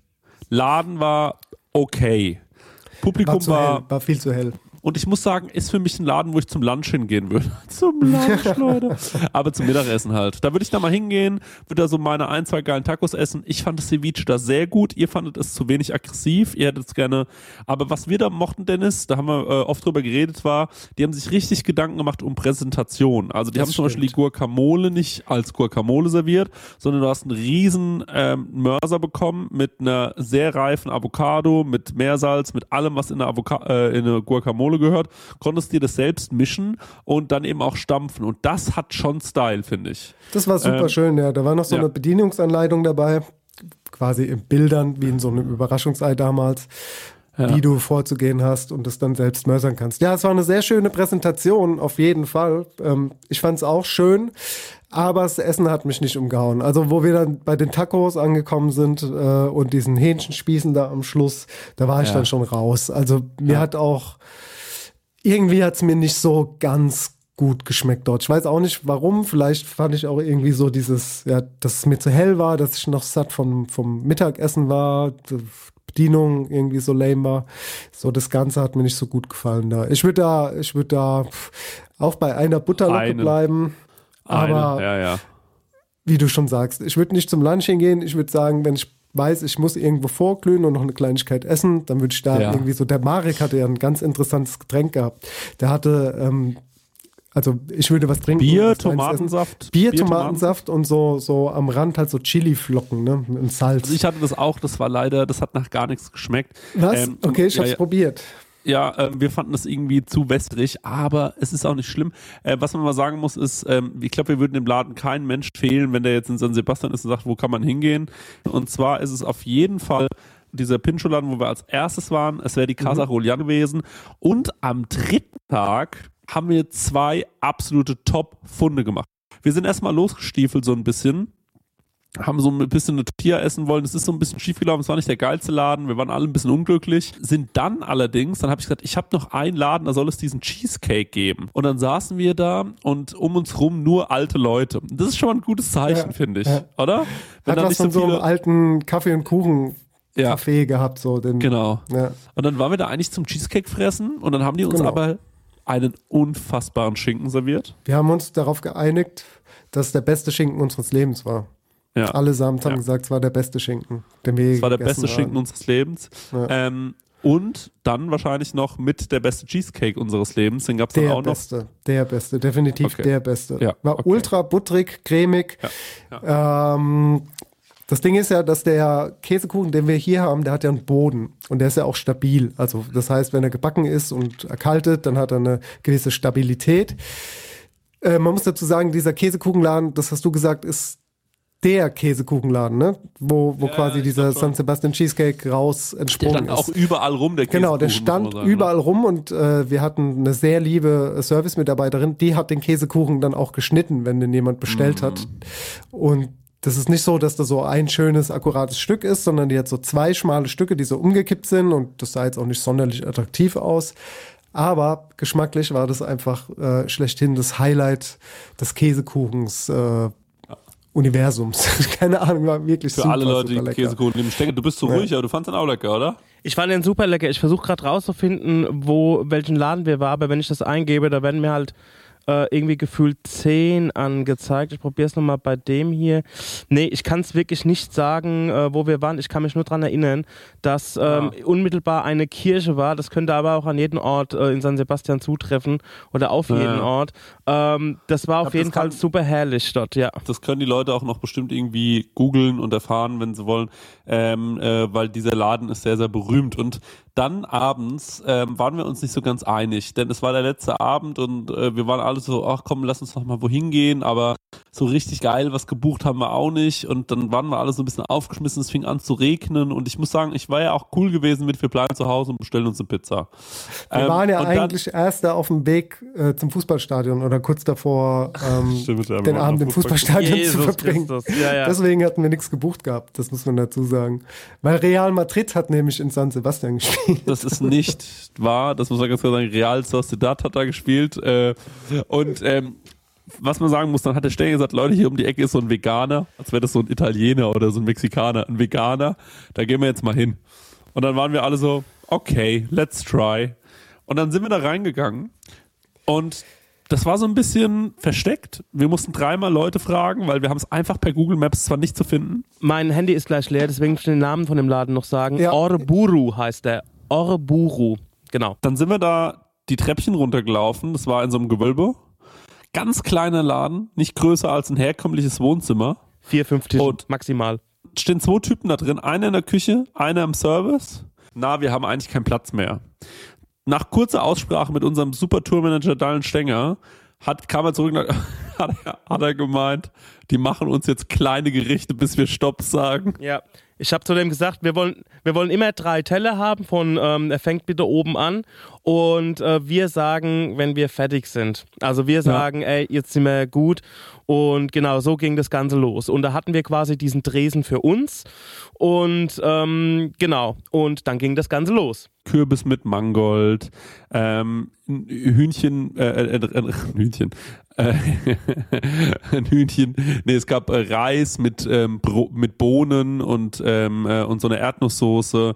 Laden war okay. War, Publikum zu war, hell, war viel zu hell. Und ich muss sagen, ist für mich ein Laden, wo ich zum Lunch hingehen würde. zum Lunch, Leute. Aber zum Mittagessen halt. Da würde ich da mal hingehen, würde da so meine ein, zwei geilen Tacos essen. Ich fand das Ceviche da sehr gut. Ihr fandet es zu wenig aggressiv. Ihr hättet es gerne. Aber was wir da mochten, Dennis, da haben wir äh, oft drüber geredet, war, die haben sich richtig Gedanken gemacht um Präsentation. Also die Das haben zum Beispiel die stimmt. Guacamole nicht als Guacamole serviert, sondern du hast einen riesen ähm, Mörser bekommen mit einer sehr reifen Avocado, mit Meersalz, mit allem, was in eine, Avoca äh, in eine Guacamole gehört. Konntest dir das selbst mischen und dann eben auch stampfen. Und das hat schon Style, finde ich. Das war super Ähm, schön, ja. Da war noch so ja. eine Bedienungsanleitung dabei, quasi in Bildern, wie in so einem Überraschungsei damals, wie du vorzugehen hast und das dann selbst mörsern kannst. Ja, es war eine sehr schöne Präsentation, auf jeden Fall. Ähm, ich fand es auch schön, aber das Essen hat mich nicht umgehauen. Also, wo wir dann bei den Tacos angekommen sind äh, und diesen Hähnchenspießen da am Schluss, da war ich Ja. dann schon raus. Also, mir hat auch irgendwie hat es mir nicht so ganz gut geschmeckt dort. Ich weiß auch nicht warum. Vielleicht fand ich auch irgendwie so dieses, ja, dass es mir zu hell war, dass ich noch satt vom, vom Mittagessen war, die Bedienung irgendwie so lame war. So das Ganze hat mir nicht so gut gefallen da. Ich würde da, ich würde da auch bei einer Butterlocke Eine. bleiben. Aber Eine, ja, ja. wie du schon sagst, ich würde nicht zum Lunch hingehen. Ich würde sagen, wenn ich weiß, ich muss irgendwo vorglühen und noch eine Kleinigkeit essen, dann würde ich da Ja. irgendwie so. Der Marek hatte ja ein ganz interessantes Getränk gehabt. Der hatte, ähm, also ich würde was trinken. Bier, Tomatensaft. Bier, Bier, Tomatensaft und so, so am Rand halt so Chili-Flocken, ne? Mit Salz. Also ich hatte das auch, das war leider, das hat nach gar nichts geschmeckt. was? Ähm, okay, ich ja, hab's ja. probiert. Ja, ähm, wir fanden das irgendwie zu westrig, aber es ist auch nicht schlimm. Äh, was man mal sagen muss, ist, ähm, ich glaube, wir würden dem Laden keinen Mensch fehlen, wenn der jetzt in San Sebastian ist und sagt, wo kann man hingehen. Und zwar ist es auf jeden Fall dieser Pincho-Laden, wo wir als erstes waren. Es wäre die Casa Julian gewesen. Und am dritten Tag haben wir zwei absolute Top-Funde gemacht. Wir sind erstmal losgestiefelt so ein bisschen haben so ein bisschen eine Tortilla essen wollen. Das ist so ein bisschen schiefgelaufen. Es war nicht der geilste Laden. Wir waren alle ein bisschen unglücklich. Sind dann allerdings, dann habe ich gesagt, ich habe noch einen Laden, da soll es diesen Cheesecake geben. Und dann saßen wir da und um uns rum nur alte Leute. Das ist schon mal ein gutes Zeichen, Ja, finde ich, ja. oder? Wenn Hat was nicht von so einem alten Kaffee- und Ja. Kuchen-Café gehabt, so den. Genau. Ja. Und dann waren wir da eigentlich zum Cheesecake fressen und dann haben die uns Genau. aber einen unfassbaren Schinken serviert. Wir haben uns darauf geeinigt, dass es der beste Schinken unseres Lebens war. Ja. Allesamt haben Ja. gesagt, es war der beste Schinken, den wir Das war der beste Schinken haben. unseres Lebens. Ja. Ähm, und dann wahrscheinlich noch mit der beste Cheesecake unseres Lebens. Den gab es dann Der auch noch. beste, der beste, definitiv Okay. der beste. Ja, War okay. ultra butterig, cremig. Ähm, das Ding ist ja, dass der Käsekuchen, den wir hier haben, der hat ja einen Boden und der ist ja auch stabil. Also das heißt, wenn er gebacken ist und erkaltet, dann hat er eine gewisse Stabilität. Äh, man muss dazu sagen, dieser Käsekuchenladen, das hast du gesagt, ist der Käsekuchenladen, ne? Wo, wo quasi ich dieser. San Sebastian Cheesecake raus Der entsprungen stand ist. auch überall rum, der Genau, der Käsekuchen, muss man stand sagen, ne? überall rum und äh, wir hatten eine sehr liebe Service-Mitarbeiterin, die hat den Käsekuchen dann auch geschnitten, wenn den jemand bestellt hat. Und das ist nicht so, dass da so ein schönes, akkurates Stück ist, sondern die hat so zwei schmale Stücke, die so umgekippt sind und das sah jetzt auch nicht sonderlich attraktiv aus. Aber geschmacklich war das einfach äh, schlechthin das Highlight des Käsekuchens. Äh, Universums. Keine Ahnung, war wirklich Für super, alle Leute, die super lecker. Käsekuchen im Stecken. Du bist so ruhig, aber du fandst den auch lecker, oder? Ich fand den super lecker. Ich versuche gerade rauszufinden, wo welchen Laden wir waren, aber wenn ich das eingebe, da werden mir halt äh, irgendwie gefühlt 10 angezeigt. Ich probiere es nochmal bei dem hier. Nee, ich kann es wirklich nicht sagen, äh, wo wir waren. Ich kann mich nur daran erinnern, dass ähm, unmittelbar eine Kirche war. Das könnte aber auch an jeden Ort äh, in San Sebastian zutreffen oder auf Ja. jeden Ort. Ähm, das war auf jeden das kann- Fall super herrlich dort, ja. Das können die Leute auch noch bestimmt irgendwie googeln und erfahren, wenn sie wollen, ähm, äh, weil dieser Laden ist sehr, sehr berühmt. Und dann abends ähm, waren wir uns nicht so ganz einig, denn es war der letzte Abend und äh, wir waren alle so, ach komm, lass uns noch mal wohin gehen, aber so richtig geil was gebucht haben wir auch nicht und dann waren wir alle so ein bisschen aufgeschmissen, es fing an zu regnen und ich muss sagen, ich war ja auch cool gewesen mit, wir bleiben zu Hause und bestellen uns eine Pizza. Wir Ähm, waren ja und dann- eigentlich erst da auf dem Weg äh, zum Fußballstadion oder kurz davor, ähm, Stimmt, ja, den Abend im Fußballstadion Jesus zu verbringen. Ja, ja. Deswegen hatten wir nichts gebucht gehabt, das muss man dazu sagen. Weil Real Madrid hat nämlich in San Sebastian gespielt. Das ist nicht wahr. Das muss man ganz klar sagen. Real Sociedad hat da gespielt. Äh, und ähm, was man sagen muss, dann hat der Stenger gesagt, Leute, hier um die Ecke ist so ein Veganer, als wäre das so ein Italiener oder so ein Mexikaner, ein Veganer. Da gehen wir jetzt mal hin. Und dann waren wir alle so, okay, let's try. Und dann sind wir da reingegangen und das war so ein bisschen versteckt. Wir mussten dreimal Leute fragen, weil wir haben es einfach per Google Maps zwar nicht zu finden. Mein Handy ist gleich leer, deswegen muss ich den Namen von dem Laden noch sagen. Ja. Orburu heißt der. Orburu. Genau. Dann sind wir da die Treppchen runtergelaufen. Das war in so einem Gewölbe. Ganz kleiner Laden, nicht größer als ein herkömmliches Wohnzimmer. Vier, fünf Tische Und- maximal. Stehen zwei Typen da drin, einer in der Küche, einer im Service. Na, wir haben eigentlich keinen Platz mehr. Nach kurzer Aussprache mit unserem super Tourmanager Dallin Stenger hat, kam er zurück und hat, er- hat er gemeint, die machen uns jetzt kleine Gerichte, bis wir Stopp sagen. Ja. Ich habe zu dem gesagt, wir wollen, wir wollen immer drei Teller haben von, ähm, er fängt bitte oben an und äh, wir sagen, wenn wir fertig sind. Also wir sagen, ey, jetzt sind wir gut und genau so ging das Ganze los. Und da hatten wir quasi diesen Dresen für uns und ähm, genau, und dann ging das Ganze los. Kürbis mit Mangold, ähm, Hühnchen, äh, äh, äh, ein Hühnchen, äh, ein Hühnchen, nee, es gab äh, Reis mit, ähm, mit Bohnen und, ähm, äh, und so eine Erdnusssoße.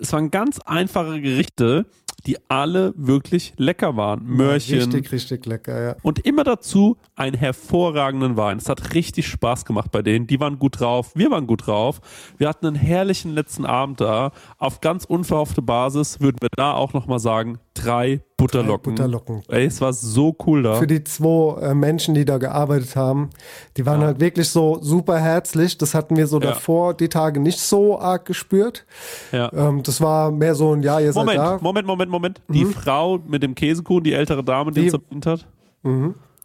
Es waren ganz einfache Gerichte, die alle wirklich lecker waren. Möhrchen. Richtig, richtig lecker, ja. Und immer dazu einen hervorragenden Wein. Es hat richtig Spaß gemacht bei denen. Die waren gut drauf, wir waren gut drauf. Wir hatten einen herrlichen letzten Abend da. Auf ganz unverhoffte Basis würden wir da auch nochmal sagen, drei Butterlocken. Drei Butterlocken. Ey, es war so cool da. Für die zwei äh, Menschen, die da gearbeitet haben, die waren halt wirklich so super herzlich. Das hatten wir so Ja. davor die Tage nicht so arg gespürt. ja. Ähm, das war mehr so ein Ja, ihr seid Moment, da. Moment, Moment, Moment. Die Frau mit dem Käsekuchen, die ältere Dame, die Die- uns verbindet hat,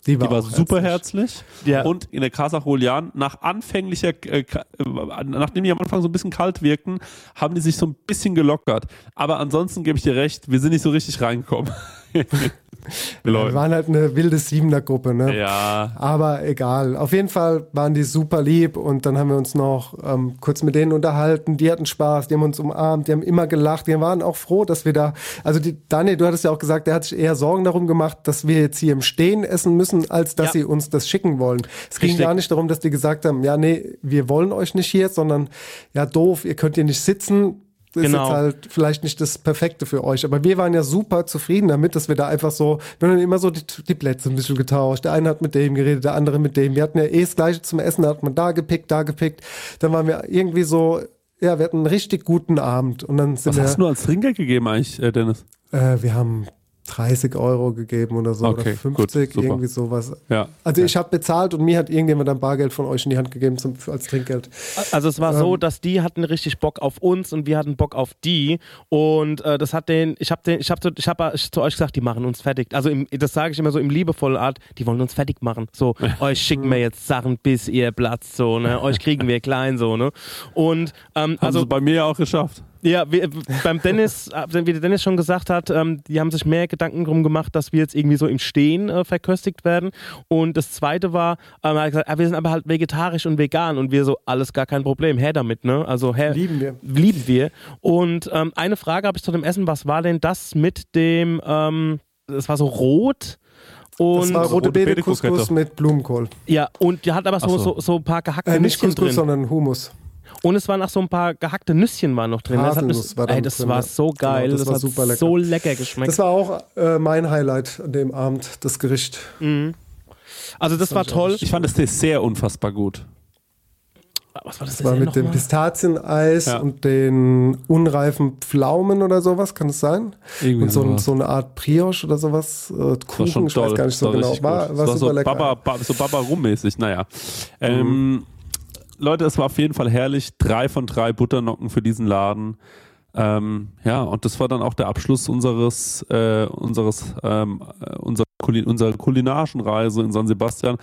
Die die war super herzlich. Ja. Und in der Casa Julian, nach anfänglicher, äh, äh, nachdem die am Anfang so ein bisschen kalt wirkten, haben die sich so ein bisschen gelockert. Aber ansonsten gebe ich dir recht, wir sind nicht so richtig reingekommen. Wir waren halt eine wilde Siebener-Gruppe, ne? Ja. Aber egal. Auf jeden Fall waren die super lieb und dann haben wir uns noch ähm, kurz mit denen unterhalten. Die hatten Spaß, die haben uns umarmt, die haben immer gelacht. Die waren auch froh, dass wir da. Also die, Daniel, du hattest ja auch gesagt, der hat sich eher Sorgen darum gemacht, dass wir jetzt hier im Stehen essen müssen, als dass Ja. sie uns das schicken wollen. Es ging Richtig. gar nicht darum, dass die gesagt haben, ja, nee, wir wollen euch nicht hier, sondern ja, doof, ihr könnt hier nicht sitzen. Das Genau. ist jetzt halt vielleicht nicht das Perfekte für euch. Aber wir waren ja super zufrieden damit, dass wir da einfach so, wir haben dann immer so die, die Plätze ein bisschen getauscht. Der eine hat mit dem geredet, der andere mit dem. Wir hatten ja eh das Gleiche zum Essen, da hat man da gepickt, da gepickt. Dann waren wir irgendwie so, ja, wir hatten einen richtig guten Abend. Und dann sind Was wir, hast du nur als Trinkgeld gegeben eigentlich, äh, Dennis? äh, wir haben 30 Euro gegeben oder so, Okay, oder gut, 50, super. irgendwie sowas. Ja. Also ich habe bezahlt und mir hat irgendjemand dann Bargeld von euch in die Hand gegeben zum, als Trinkgeld. Also es war Ähm. so, dass die hatten richtig Bock auf uns und wir hatten Bock auf die und äh, das hat den, ich habe den, ich habe zu, ich habe zu euch gesagt, die machen uns fertig. Also im, das sage ich immer so im liebevollen Art, die wollen uns fertig machen. So, euch schicken wir jetzt Sachen, bis ihr platzt, so ne, euch kriegen wir klein, so ne. Und ähm, Haben also sie bei mir ja auch geschafft. Ja, wir, beim Dennis, äh, wie der Dennis schon gesagt hat, ähm, die haben sich mehr Gedanken drum gemacht, dass wir jetzt irgendwie so im Stehen äh, verköstigt werden. Und das zweite war, ähm, er hat gesagt, ah, wir sind aber halt vegetarisch und vegan und wir so, alles gar kein Problem, her damit, ne? Also her, Lieben wir. Lieben wir. Und ähm, eine Frage habe ich zu dem Essen, was war denn das mit dem, ähm, das war so rot? Und Das war rote rote Beete Couscous mit Blumenkohl. ja, und die hat aber so, so. so. So, ein paar gehackte Äh, nicht Couscous, sondern Hummus. Und es waren auch so ein paar gehackte Nüsschen waren noch drin. Das, hat mich, Haselnuss war ey, das drin, war so geil. Genau, das das, war hat super lecker. so lecker geschmeckt. Das war auch äh, mein Highlight an dem Abend, das Gericht. also das war toll. Ich fand das Dessert unfassbar gut. Was war das, Das war mit dem? Pistazieneis Ja. und den unreifen Pflaumen oder sowas, kann es sein? Irgendwie und so, so eine Art Brioche oder sowas. Äh, Das war Kuchen, schon ich toll. weiß gar nicht so Das war genau. War, war, Das super so lecker. Baba, Baba, so Baba Rum-mäßig, naja. Ähm, Leute, es war auf jeden Fall herrlich. Drei von drei Butternocken für diesen Laden. Ähm, ja, und das war dann auch der Abschluss unseres, äh, unseres, ähm, äh, unserer, Kuli unserer kulinarischen Reise in San Sebastian.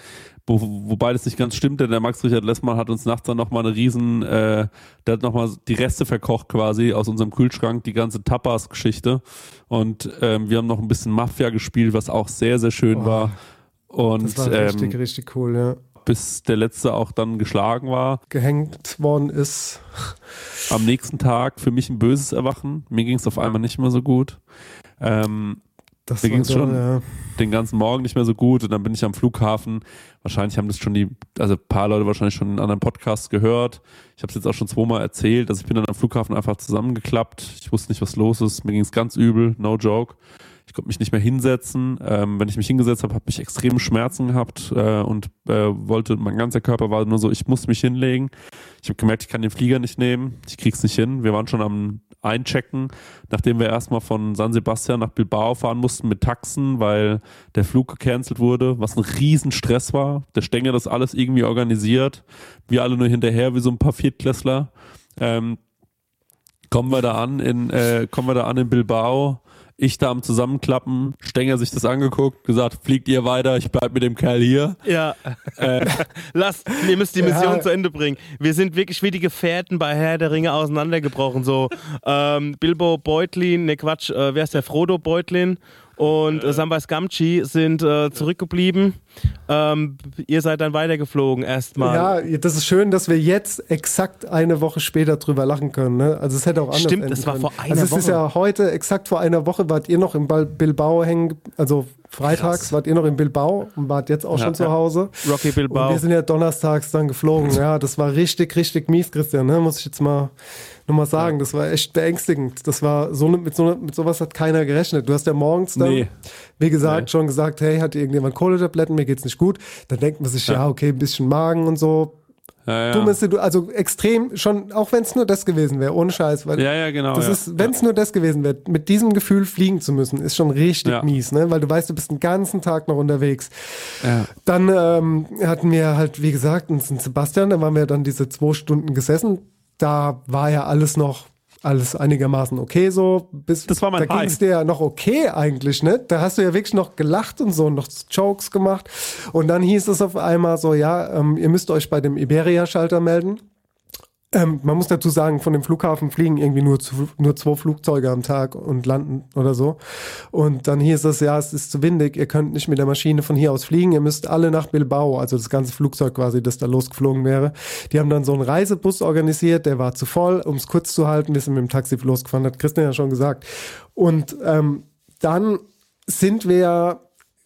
Wo, wobei das nicht ganz stimmt, denn der Max Richard Lessmann hat uns nachts dann nochmal eine riesen, äh, der hat nochmal die Reste verkocht quasi aus unserem Kühlschrank, die ganze Tapas-Geschichte. Und ähm, wir haben noch ein bisschen Mafia gespielt, was auch sehr, sehr schön Oh, war. Und Das war richtig, ähm, richtig cool, ja. Bis der letzte auch dann geschlagen war. Gehängt worden ist. Am nächsten Tag für mich ein böses Erwachen. Mir ging es auf einmal nicht mehr so gut. Ähm, Das Mir war ging's so, schon. Ja. den ganzen Morgen nicht mehr so gut und dann bin ich am Flughafen. Wahrscheinlich haben das schon die, also ein paar Leute wahrscheinlich schon in anderen Podcasts gehört. Ich habe es jetzt auch schon zweimal erzählt. Also ich bin dann am Flughafen einfach zusammengeklappt. Ich wusste nicht, was los ist. Mir ging es ganz übel, no joke. Ich konnte mich nicht mehr hinsetzen. Ähm, wenn ich mich hingesetzt habe, habe ich extreme Schmerzen gehabt äh, und äh, wollte, mein ganzer Körper war nur so, ich muss mich hinlegen. Ich habe gemerkt, ich kann den Flieger nicht nehmen. Ich krieg's nicht hin. Wir waren schon am Einchecken, nachdem wir erstmal von San Sebastian nach Bilbao fahren mussten mit Taxen, weil der Flug gecancelt wurde, was ein Riesenstress war. Der Stenger das alles irgendwie organisiert. Wir alle nur hinterher wie so ein paar Viertklässler. Ähm, kommen wir da an in, äh, kommen wir da an in Bilbao. Ich da am Zusammenklappen, Stenger sich das angeguckt, gesagt, fliegt ihr weiter, ich bleib mit dem Kerl hier. Ja. Lasst, ihr müsst die Mission Ja. zu Ende bringen. Wir sind wirklich wie die Gefährten bei Herr der Ringe auseinandergebrochen. So ähm, Bilbo Beutlin, ne Quatsch, äh, wer ist der Frodo Beutlin und äh, Samwise Gamgee sind äh, zurückgeblieben. Ähm, ihr seid dann weitergeflogen erstmal. Ja, das ist schön, dass wir jetzt exakt eine Woche später drüber lachen können. Ne? Also es hätte auch anders Stimmt, es war vor einer Also es ist Woche. ja heute, exakt vor einer Woche, wart ihr noch in Bal- Bilbao hängen, also freitags wart ihr noch in Bilbao und wart jetzt auch Ja, schon zu ja. Hause. Rocky Und Bilbao. wir sind ja donnerstags dann geflogen. Ja, das war richtig, richtig mies, Christian. Ne? Muss ich jetzt mal nochmal sagen. Das war echt beängstigend. Das war so ne- mit so mit sowas hat keiner gerechnet. Du hast ja morgens dann, Nee. wie gesagt, Nee. schon gesagt, hey, hat irgendjemand Kohletabletten? Mir geht's nicht gut. Dann denkt man sich, ja, okay, ein bisschen Magen und so. Ja, ja. Dummes, Situ- also extrem, schon, auch wenn es nur das gewesen wäre, ohne Scheiß. Weil Ja, ja, genau. das ja. ist, wenn es nur das gewesen wäre, mit diesem Gefühl fliegen zu müssen, ist schon richtig Ja. mies, ne? Weil du weißt, du bist den ganzen Tag noch unterwegs. Ja. Dann ähm, hatten wir halt, wie gesagt, in St. Sebastian, da waren wir dann diese zwei Stunden gesessen. Da war ja alles noch, alles einigermaßen okay so. Bis, Das war mein Da ging es dir ja noch okay eigentlich, ne? Da hast du ja wirklich noch gelacht und so noch Jokes gemacht. Und dann hieß es auf einmal so, ja, ähm, ihr müsst euch bei dem Iberia-Schalter melden. Ähm, man muss dazu sagen, von dem Flughafen fliegen irgendwie nur, zu, nur zwei Flugzeuge am Tag und landen oder so. Und dann hieß es, ja, es ist zu windig, ihr könnt nicht mit der Maschine von hier aus fliegen, ihr müsst alle nach Bilbao, also das ganze Flugzeug quasi, das da losgeflogen wäre. Die haben dann so einen Reisebus organisiert, der war zu voll, um es kurz zu halten, wir sind mit dem Taxi losgefahren, hat Christian ja schon gesagt. Und ähm, dann sind wir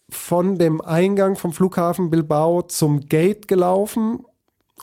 von dem Eingang vom Flughafen Bilbao zum Gate gelaufen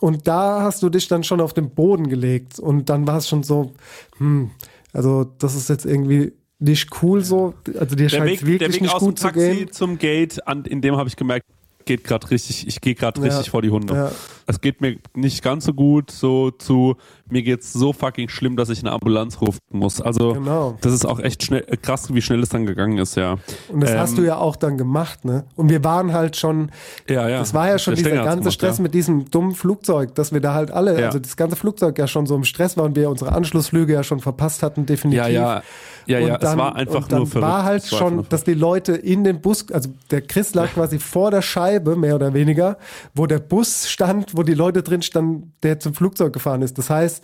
und da hast du dich dann schon auf den Boden gelegt und dann war es schon so, hm, also das ist jetzt irgendwie nicht cool so. Also dir scheint wirklich der Weg nicht aus gut dem zu Taxi gehen. zum Gate, an, in dem habe ich gemerkt, geht gerade richtig, ich gehe gerade Ja, richtig vor die Hunde. ja. Es geht mir nicht ganz so gut, so zu, mir geht's so fucking schlimm, dass ich eine Ambulanz rufen muss. Also, Genau. das ist auch echt schnell, krass, wie schnell es dann gegangen ist, ja. Und das Ähm, hast du ja auch dann gemacht, ne? Und wir waren halt schon, Ja, ja. das war ja schon Der dieser ganze gemacht, Stress ja. mit diesem dummen Flugzeug, dass wir da halt alle, Ja. also das ganze Flugzeug ja schon so im Stress war und wir unsere Anschlussflüge ja schon verpasst hatten, definitiv. Ja, ja. Ja, ja, dann, es war einfach nur verrückt. war halt war schon, dass die Leute in den Bus, also der Chris lag quasi vor der Scheibe, mehr oder weniger, wo der Bus stand, wo die Leute drin standen, der zum Flugzeug gefahren ist. Das heißt,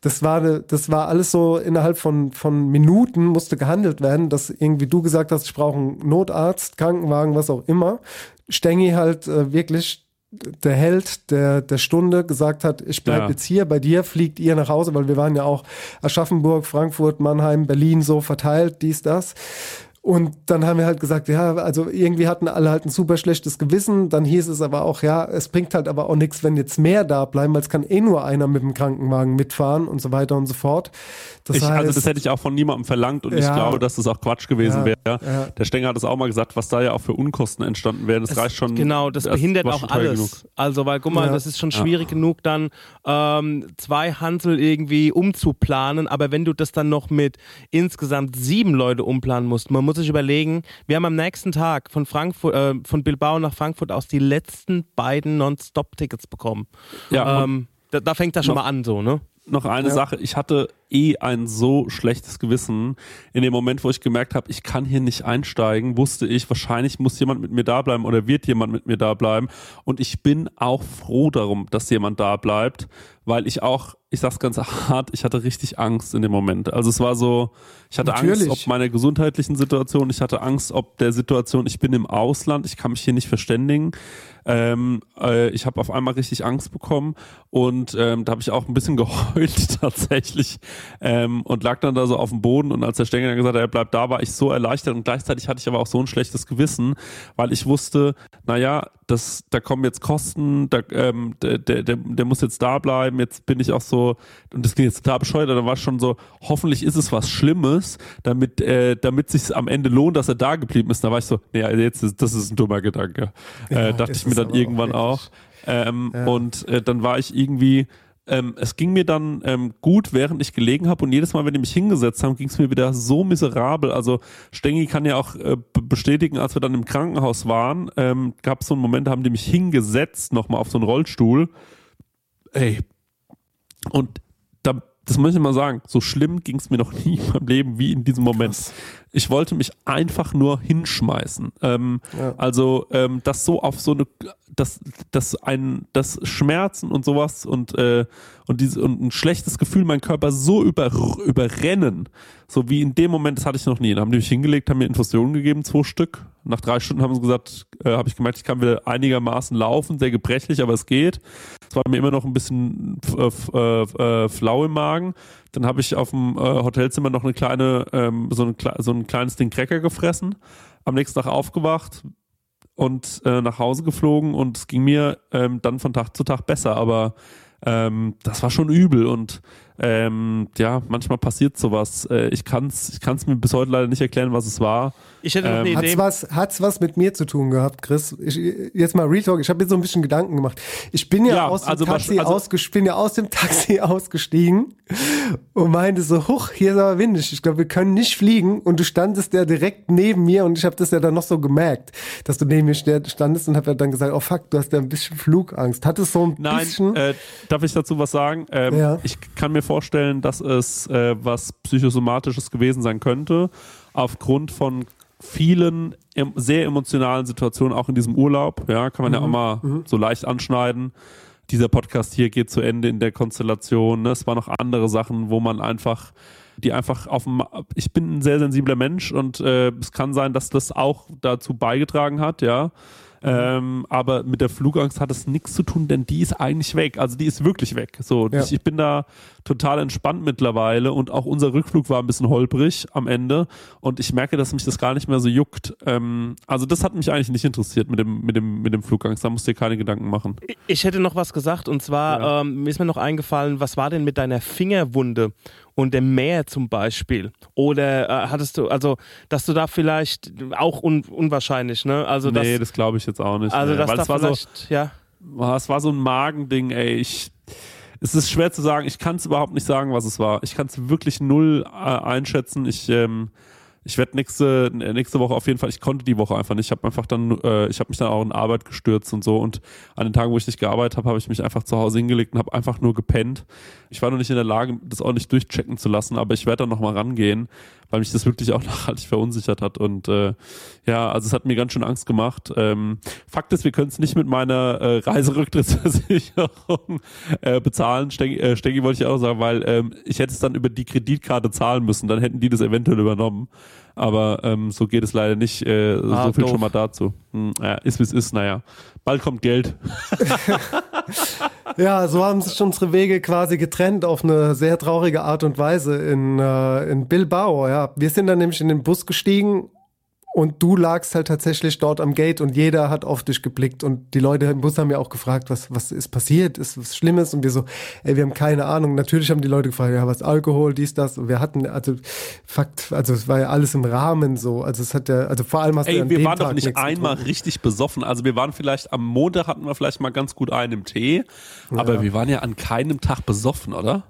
das war, das war alles so innerhalb von, von Minuten musste gehandelt werden, dass irgendwie du gesagt hast, ich brauche einen Notarzt, Krankenwagen, was auch immer. Stengi halt äh, wirklich der Held der, der Stunde gesagt hat, ich bleib Ja. jetzt hier, bei dir fliegt ihr nach Hause, weil wir waren ja auch Aschaffenburg, Frankfurt, Mannheim, Berlin so verteilt, dies, das. Und dann haben wir halt gesagt, ja, also irgendwie hatten alle halt ein super schlechtes Gewissen. Dann hieß es aber auch, ja, es bringt halt aber auch nichts, wenn jetzt mehr da bleiben, weil es kann eh nur einer mit dem Krankenwagen mitfahren und so weiter und so fort. Das ich, heißt, also das hätte ich auch von niemandem verlangt und ich Ja. glaube, dass das auch Quatsch gewesen Ja, wäre. ja. Der Stenger hat es auch mal gesagt, was da ja auch für Unkosten entstanden wären. Das Es- reicht schon. Genau, das behindert war auch alles. genug. Also, weil, guck mal, Ja. das ist schon schwierig genug, dann ähm, zwei Hansel irgendwie umzuplanen. Aber wenn du das dann noch mit insgesamt sieben Leute umplanen musst, man muss sich überlegen, wir haben am nächsten Tag von Frankfurt, äh, von Bilbao nach Frankfurt aus die letzten beiden Non-Stop-Tickets bekommen. Ja, ähm, da, da fängt das schon noch- mal an, so, ne? noch eine Sache. Ich hatte eh ein so schlechtes Gewissen. In dem Moment, wo ich gemerkt habe, ich kann hier nicht einsteigen, wusste ich, wahrscheinlich muss jemand mit mir da bleiben oder wird jemand mit mir da bleiben. Und ich bin auch froh darum, dass jemand da bleibt, weil ich auch, ich sag's ganz hart, ich hatte richtig Angst in dem Moment. Also es war so, ich hatte Natürlich. Angst ob meiner gesundheitlichen Situation, ich hatte Angst ob der Situation, ich bin im Ausland, ich kann mich hier nicht verständigen. Ähm, äh, ich habe auf einmal richtig Angst bekommen und ähm, da habe ich auch ein bisschen geheult tatsächlich ähm, und lag dann da so auf dem Boden und als der Stenger dann gesagt hat, er bleibt da, war ich so erleichtert und gleichzeitig hatte ich aber auch so ein schlechtes Gewissen, weil ich wusste, naja, das, da kommen jetzt Kosten, da, ähm, der, der, der, muss jetzt da bleiben, jetzt bin ich auch so, und das klingt jetzt total bescheuert, dann war ich schon so, hoffentlich ist es was Schlimmes, damit, äh, damit sich am Ende lohnt, dass er da geblieben ist. Da war ich so, nee, jetzt ist, das ist ein dummer Gedanke. Ja, äh, dachte ich mir es dann auch irgendwann auch. wirklich. Ähm, Ja. Und äh, dann war ich irgendwie, ähm, es ging mir dann ähm, gut, während ich gelegen habe und jedes Mal, wenn die mich hingesetzt haben, ging es mir wieder so miserabel. Also Stengi kann ja auch äh, bestätigen, als wir dann im Krankenhaus waren, ähm, gab es so einen Moment, da haben die mich hingesetzt, nochmal auf so einen Rollstuhl. Ey, und da, das muss ich mal sagen, so schlimm ging es mir noch nie in meinem Leben wie in diesem Moment. Ich wollte mich einfach nur hinschmeißen. Ähm, Ja. Also ähm, das so auf so eine, das, das ein, das Schmerzen und sowas und äh, und diese und ein schlechtes Gefühl, meinen Körper so über, überrennen, so wie in dem Moment, das hatte ich noch nie. Dann haben die mich hingelegt, haben mir Infusionen gegeben, zwei Stück. Nach drei Stunden haben sie gesagt, äh, habe ich gemerkt, ich kann wieder einigermaßen laufen, sehr gebrechlich, aber es geht. Es war mir immer noch ein bisschen äh, äh, äh, flau im Magen. Dann habe ich auf dem äh, Hotelzimmer noch eine kleine, ähm, so, ein, so ein kleines Ding Cracker gefressen. Am nächsten Tag aufgewacht und äh, nach Hause geflogen und es ging mir ähm, dann von Tag zu Tag besser, aber ähm, das war schon übel und ähm, ja, manchmal passiert sowas. Äh, ich kann es ich kann's mir bis heute leider nicht erklären, was es war. Ich hätte noch Ähm, eine Idee. Hat's was, hat's was mit mir zu tun gehabt, Chris? Ich, jetzt mal Real Talk. Ich habe mir so ein bisschen Gedanken gemacht. Ich bin ja, Ja, aus dem also Taxi also- ausges- bin ja aus dem Taxi ausgestiegen und meinte so, huch, hier ist aber windig. Ich glaube, wir können nicht fliegen. Und du standest ja direkt neben mir und ich habe das ja dann noch so gemerkt, dass du neben mir standest und habe ja dann gesagt, oh fuck, du hast ja ein bisschen Flugangst. Hattest so ein Nein, bisschen? äh, darf ich dazu was sagen? Ähm, Ja. Ich kann mir vorstellen, dass es äh, was Psychosomatisches gewesen sein könnte, aufgrund von vielen em sehr emotionalen Situationen, auch in diesem Urlaub. Ja, kann man ja auch mal so leicht anschneiden. dieser Podcast hier geht zu Ende in der Konstellation. Ne? Es waren noch andere Sachen, wo man einfach die einfach auf dem, ich bin ein sehr sensibler Mensch und äh, es kann sein, dass das auch dazu beigetragen hat, ja. Ähm, aber mit der Flugangst hat es nichts zu tun, denn die ist eigentlich weg. Also die ist wirklich weg. So, Ja. ich, ich bin da total entspannt mittlerweile und auch unser Rückflug war ein bisschen holprig am Ende und ich merke, dass mich das gar nicht mehr so juckt. Ähm, also das hat mich eigentlich nicht interessiert mit dem, mit dem, mit dem Flugangst. Da musst du dir keine Gedanken machen. Ich hätte noch was gesagt und zwar Ja. ähm, mir ist mir noch eingefallen, was war denn mit deiner Fingerwunde und dem Meer zum Beispiel? Oder äh, hattest du, also, dass du da vielleicht auch un unwahrscheinlich, ne? Also, nee, das glaube ich jetzt auch nicht. also nee. dass Weil da es war so, ja. Ah, Es war so ein Magending, ey. Ich, es ist schwer zu sagen. Ich kann es überhaupt nicht sagen, was es war. Ich kann es wirklich null äh, einschätzen. Ich, ähm, ich werde nächste, nächste Woche auf jeden Fall, ich konnte die Woche einfach nicht. Ich habe einfach dann, äh, ich habe mich dann auch in Arbeit gestürzt und so. Und an den Tagen, wo ich nicht gearbeitet habe, habe ich mich einfach zu Hause hingelegt und habe einfach nur gepennt. Ich war noch nicht in der Lage, das auch nicht durchchecken zu lassen, aber ich werde dann nochmal rangehen, weil mich das wirklich auch nachhaltig verunsichert hat. Und äh, ja, also es hat mir ganz schön Angst gemacht. Ähm, Fakt ist, wir können es nicht mit meiner äh, Reiserücktrittsversicherung äh, bezahlen. Stegi, äh, Stegi wollte ich auch sagen, weil ähm, ich hätte es dann über die Kreditkarte zahlen müssen, dann hätten die das eventuell übernommen. Aber ähm, so geht es leider nicht. Äh, Ah, so viel doof. schon mal dazu. Hm, ja, ist wie es ist, naja. Bald kommt Geld. Ja, so haben sich unsere Wege quasi getrennt auf eine sehr traurige Art und Weise in, äh, in Bilbao. Ja, wir sind dann nämlich in den Bus gestiegen und du lagst halt tatsächlich dort am Gate und jeder hat auf dich geblickt und die Leute im Bus haben ja auch gefragt, was, was ist passiert, ist was Schlimmes und wir so, ey, wir haben keine Ahnung. Natürlich haben die Leute gefragt, ja, was Alkohol, dies, das und wir hatten, also Fakt, also es war ja alles im Rahmen so, also es hat ja, also vor allem hast du Ey, an wir waren doch Tag nicht nichts einmal getrunken. richtig besoffen. Also wir waren vielleicht am Montag hatten wir vielleicht mal ganz gut einen im Tee, aber wir waren ja an keinem Tag besoffen, oder?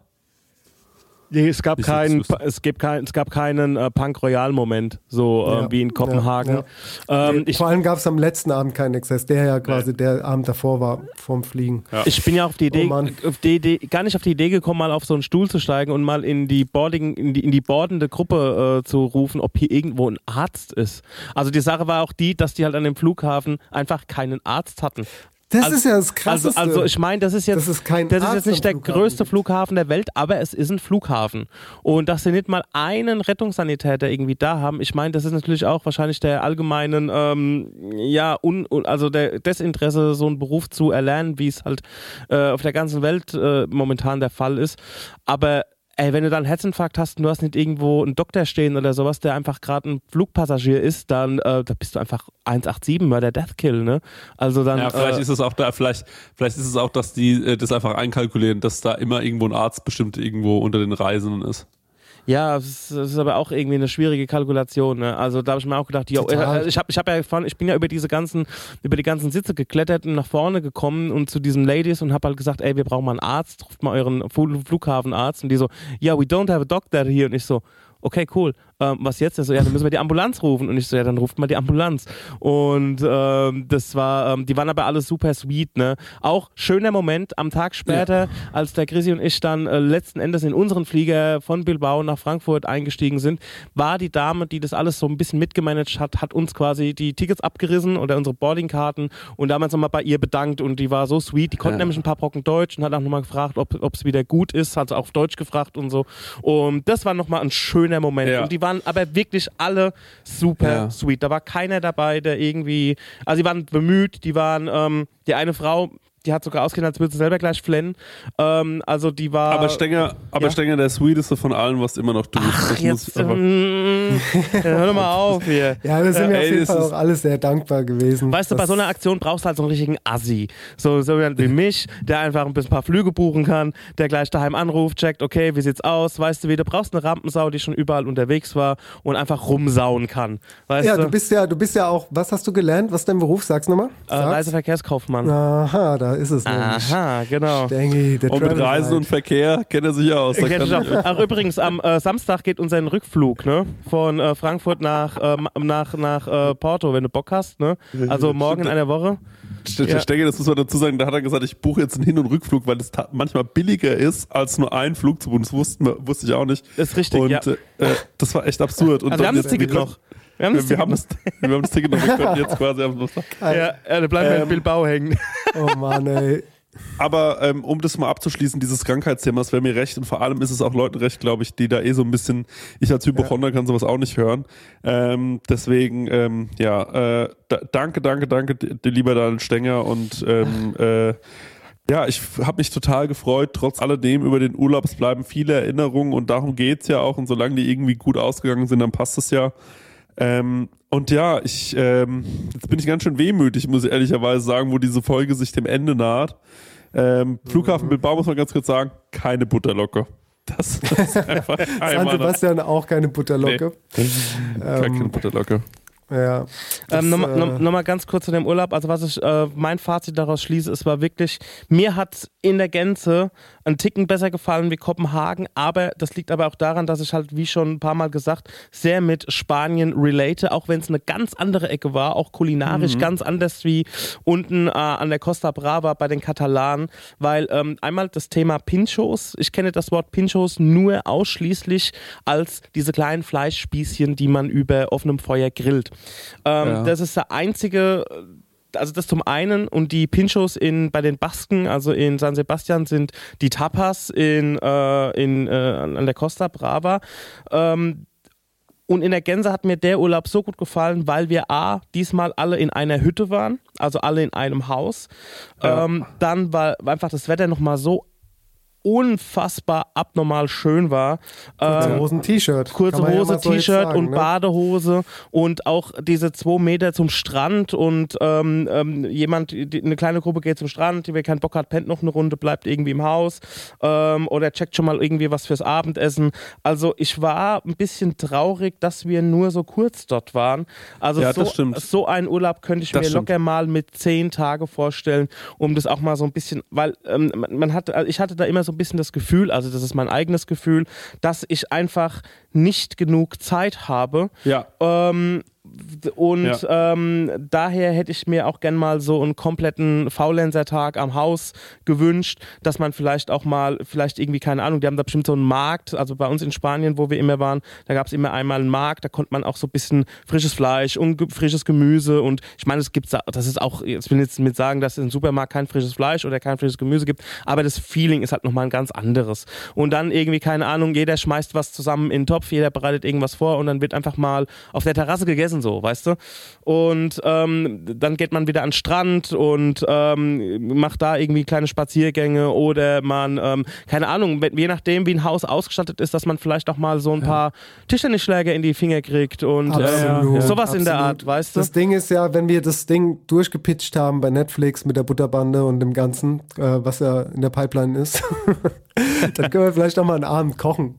Nee, es gab keinen, es gibt kein, es gab keinen äh, Punk Royal Moment, so äh, Ja, wie in Kopenhagen. Ähm, Nee, ich, vor allem gab es am letzten Abend keinen Exzess, der ja quasi der Abend davor war, vorm Fliegen. ich bin ja auf die Idee, Oh auf die Idee, gar nicht auf die Idee gekommen, mal auf so einen Stuhl zu steigen und mal in die boarding, in die, in die boardende Gruppe äh, zu rufen, ob hier irgendwo ein Arzt ist. Also die Sache war auch die, dass die halt an dem Flughafen einfach keinen Arzt hatten. Das Also- ist ja das Also, Krasseste. also ich meine, das ist jetzt, Das ist kein das ist jetzt nicht der Flughafen größte. Flughafen der Welt, aber es ist ein Flughafen. Und dass sie nicht mal einen Rettungssanitäter irgendwie da haben, ich meine, das ist natürlich auch wahrscheinlich der allgemeinen, ähm, ja, un, also der Desinteresse, so einen Beruf zu erlernen, wie es halt äh, auf der ganzen Welt äh, momentan der Fall ist. Aber Ey, wenn du dann einen Herzinfarkt hast und du hast nicht irgendwo einen Doktor stehen oder sowas, der einfach gerade ein Flugpassagier ist, dann äh, da bist du einfach 187 bei der Deathkill, ne? Also dann Ja, vielleicht äh, ist es auch da, vielleicht, vielleicht ist es auch, dass die äh, das einfach einkalkulieren, dass da immer irgendwo ein Arzt bestimmt irgendwo unter den Reisenden ist. Ja, es ist, aber auch irgendwie eine schwierige Kalkulation. Ne? Also da habe ich mir auch gedacht, yo, äh, ich habe ich hab ja ich bin ja über diese ganzen, über die ganzen Sitze geklettert und nach vorne gekommen und zu diesen Ladies und habe halt gesagt, ey, wir brauchen mal einen Arzt, ruft mal euren Fl- Flughafenarzt und die so, ja, we don't have a doctor here und ich so, okay, cool. Ähm, was jetzt? Er so, ja, dann müssen wir die Ambulanz rufen. Und ich so, ja, dann ruft mal die Ambulanz. Und ähm, das war, ähm, die waren aber alle super sweet, ne? Auch schöner Moment am Tag später, als der Chrissy und ich dann äh, letzten Endes in unseren Flieger von Bilbao nach Frankfurt eingestiegen sind, war die Dame, die das alles so ein bisschen mitgemanagt hat, hat uns quasi die Tickets abgerissen oder unsere Boardingkarten und damals nochmal bei ihr bedankt und die war so sweet. Die konnte Ja. nämlich ein paar Brocken Deutsch und hat auch nochmal gefragt, ob es wieder gut ist, hat sie auf Deutsch gefragt und so. Und das war nochmal ein schöner Moment. Ja. Und die waren aber wirklich alle super Ja. sweet. Da war keiner dabei, der irgendwie, also die waren bemüht, die waren, ähm, die eine Frau, die hat sogar ausgesehen, als würde sie selber gleich flennen. Ähm, also die war. Aber Stenger, aber ja. Stenger, der sweeteste von allen, was du immer noch tust. Ach, Das muss jetzt, einfach- ähm, hör doch mal auf hier. Ja, da sind wir Ey, auf jeden das Fall ist- auch alle sehr dankbar gewesen. Weißt du, bei so einer Aktion brauchst du halt so einen richtigen Assi. So, so jemand wie mich, der einfach ein bisschen ein paar Flüge buchen kann, der gleich daheim anruft, checkt, okay, wie sieht's aus? Weißt du wie, du brauchst eine Rampensau, die schon überall unterwegs war und einfach rumsauen kann. Weißt Ja, du? du bist ja, du bist ja auch, was hast du gelernt? Was ist dein Beruf? Sag's nochmal. äh, Reiseverkehrskaufmann. Aha, da ist es nämlich. Aha, genau. Stengi, der Und mit Travel Reisen Guide. und Verkehr kennt er sich aus. Da Kenn ich kann, auch. Ach, übrigens, am äh, Samstag geht unser Rückflug, ne? Von äh, Frankfurt nach, äh, nach, nach äh, Porto, wenn du Bock hast, ne? Also morgen in einer Woche. Ja. Stenge, das muss man dazu sagen, da hat er gesagt, ich buche jetzt einen Hin- und Rückflug, weil es manchmal billiger ist, als nur einen Flug zu buchen. Das wussten wir, wusste ich auch nicht. Ist richtig, und, ja. äh, äh, das war echt absurd. Und Also wir haben dann das jetzt- Ticket noch. Wir haben das Wir, haben noch. das, wir haben das Ticket noch, wir können jetzt quasi am Samstag. Ja, ja, da bleiben wir in Ähm, Bilbao hängen. Oh Mann, ey. aber ähm, um das mal abzuschließen, dieses Krankheitsthema, das wäre mir recht und vor allem ist es auch Leuten recht, glaube ich, die da eh so ein bisschen, ich als Hypochonder kann sowas auch nicht hören. Ähm, deswegen, ähm, ja, äh, da, danke, danke, danke, lieber Daniel Stenger und ähm, äh, ja, ich habe mich total gefreut. Trotz alledem über den Urlaub, es bleiben viele Erinnerungen und darum geht's ja auch. Und solange die irgendwie gut ausgegangen sind, dann passt es ja. Ähm, und ja, ich ähm, jetzt bin ich ganz schön wehmütig, muss ich ehrlicherweise sagen, wo diese Folge sich dem Ende naht. Ähm, Flughafen Mhm. Bilbao muss man ganz kurz sagen, keine Butterlocke. Das, das ist einfach San Sebastian auch keine Butterlocke. keine Ähm, Butterlocke. Ja. Das, Ähm, Nochmal äh, noch, noch mal ganz kurz zu dem Urlaub. Also was ich, äh, mein Fazit daraus schließe, es war wirklich, mir hat in der Gänze ein Ticken besser gefallen wie Kopenhagen, aber das liegt aber auch daran, dass ich halt, wie schon ein paar Mal gesagt, sehr mit Spanien relate, auch wenn es eine ganz andere Ecke war, auch kulinarisch ganz anders wie unten äh, an der Costa Brava bei den Katalanen, weil ähm, einmal das Thema Pinchos, ich kenne das Wort Pinchos nur ausschließlich als diese kleinen Fleischspießchen, die man über offenem Feuer grillt. Ähm, Ja. Das ist der einzige also das zum einen und die Pinchos in bei den Basken, also in San Sebastian sind die Tapas in, äh, in äh, an der Costa Brava. Ähm, und in der Gänse hat mir der Urlaub so gut gefallen, weil wir A, diesmal alle in einer Hütte waren, also alle in einem Haus. Ja. Ähm, dann war war einfach das Wetter nochmal so unfassbar abnormal schön war. Kurze Ähm, Hosen, T-Shirt. Kurze ja Hose, so jetzt T-Shirt und ne? Badehose und auch diese zwei Meter zum Strand und ähm, ähm, jemand, die, eine kleine Gruppe geht zum Strand, die wer keinen Bock hat, pennt noch eine Runde, bleibt irgendwie im Haus ähm, oder checkt schon mal irgendwie was fürs Abendessen. Also ich war ein bisschen traurig, dass wir nur so kurz dort waren. Also Ja, so, so einen Urlaub könnte ich Das mir stimmt. locker mal mit zehn Tage vorstellen, um das auch mal so ein bisschen, weil ähm, man man hat, also ich hatte da immer so ein bisschen das Gefühl, also das ist mein eigenes Gefühl, dass ich einfach nicht genug Zeit habe. Ja. Ähm, und ähm, daher hätte ich mir auch gern mal so einen kompletten Faulenzer-Tag am Haus gewünscht, dass man vielleicht auch mal, vielleicht irgendwie, keine Ahnung, die haben da bestimmt so einen Markt, also bei uns in Spanien, wo wir immer waren, da gab es immer einmal einen Markt, da konnte man auch so ein bisschen frisches Fleisch und ge frisches Gemüse. Und ich meine, es gibt, das ist auch, jetzt will ich jetzt mit sagen, dass es im Supermarkt kein frisches Fleisch oder kein frisches Gemüse gibt, aber das Feeling ist halt nochmal ein ganz anderes. Und dann irgendwie, keine Ahnung, jeder schmeißt was zusammen in den Topf, jeder bereitet irgendwas vor und dann wird einfach mal auf der Terrasse gegessen, so, weißt du? Und ähm, dann geht man wieder an den Strand und ähm, macht da irgendwie kleine Spaziergänge oder man, ähm, keine Ahnung, je nachdem, wie ein Haus ausgestattet ist, dass man vielleicht auch mal so ein paar Tischtennisschläger in die Finger kriegt und äh, Absolut, sowas in der absolut. Art, weißt du? Das Ding ist ja, wenn wir das Ding durchgepitcht haben bei Netflix mit der Butterbande und dem Ganzen, äh, was ja in der Pipeline ist, dann können wir vielleicht auch mal einen Abend kochen.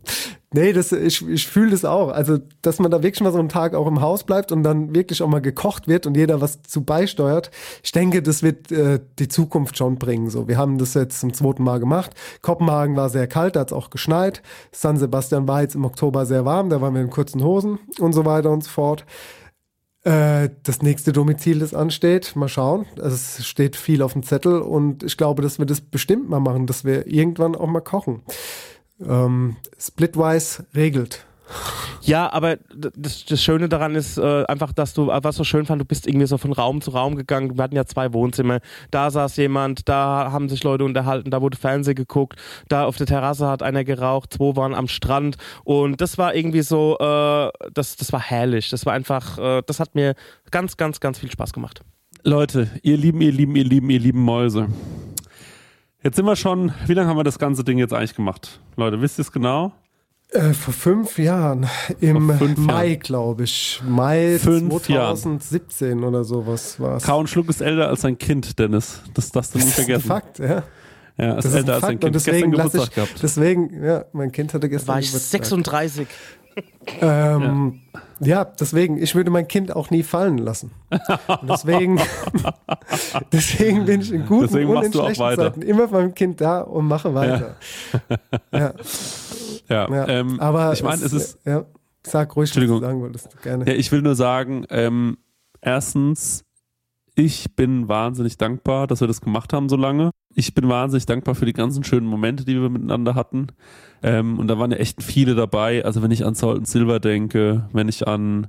Nee, das, ich, ich fühle das auch. Also, dass man da wirklich mal so einen Tag auch im Haus bleibt und dann wirklich auch mal gekocht wird und jeder was zu beisteuert. Ich denke, das wird äh, die Zukunft schon bringen. So, wir haben das jetzt zum zweiten Mal gemacht. Kopenhagen war sehr kalt, da hat es auch geschneit. San Sebastian war jetzt im Oktober sehr warm, da waren wir in kurzen Hosen und so weiter und so fort. Äh, das nächste Domizil, das ansteht, mal schauen. Also es steht viel auf dem Zettel und ich glaube, dass wir das bestimmt mal machen, dass wir irgendwann auch mal kochen. Ähm, Splitwise regelt. Ja, aber das, das Schöne daran ist äh, einfach, dass du, was so schön fand, du bist irgendwie so von Raum zu Raum gegangen. Wir hatten ja zwei Wohnzimmer. Da saß jemand, da haben sich Leute unterhalten, da wurde Fernsehen geguckt, da auf der Terrasse hat einer geraucht, zwei waren am Strand und das war irgendwie so, äh, das, das war herrlich. Das war einfach, äh, das hat mir ganz, ganz, ganz viel Spaß gemacht. Leute, ihr lieben, ihr lieben, ihr lieben, ihr lieben Mäuse. Jetzt sind wir schon, wie lange haben wir das ganze Ding jetzt eigentlich gemacht? Leute, wisst ihr es genau? Äh, vor fünf Jahren, im fünf Mai, Jahren. glaube ich. Mai Fünf 2017 oder sowas war es. Kau und Schluck ist älter als sein Kind, Dennis. Das darfst du nie Das ist ein vergessen. Fakt, ja. Ja, ist Das ist älter ein als sein Kind. und deswegen Gestern lasse Geburtstag ich, gehabt. deswegen, ja, mein Kind hatte gestern War ich Geburtstag. 36. Ähm, ja. Deswegen, ich würde mein Kind auch nie fallen lassen. Und deswegen, deswegen bin ich in guten Deswegen und in schlechten. Zeiten immer beim Kind da und mache weiter. Ja, Ja, ja. ähm, aber ich meine, es ist, ja, sag ruhig, was du Entschuldigung. sagen wolltest, gerne. Ja, ich will nur sagen, ähm, erstens, ich bin wahnsinnig dankbar, dass wir das gemacht haben so lange. Ich bin wahnsinnig dankbar für die ganzen schönen Momente, die wir miteinander hatten. Ähm, und da waren ja echt viele dabei. Also wenn ich an Salt and Silver denke, wenn ich an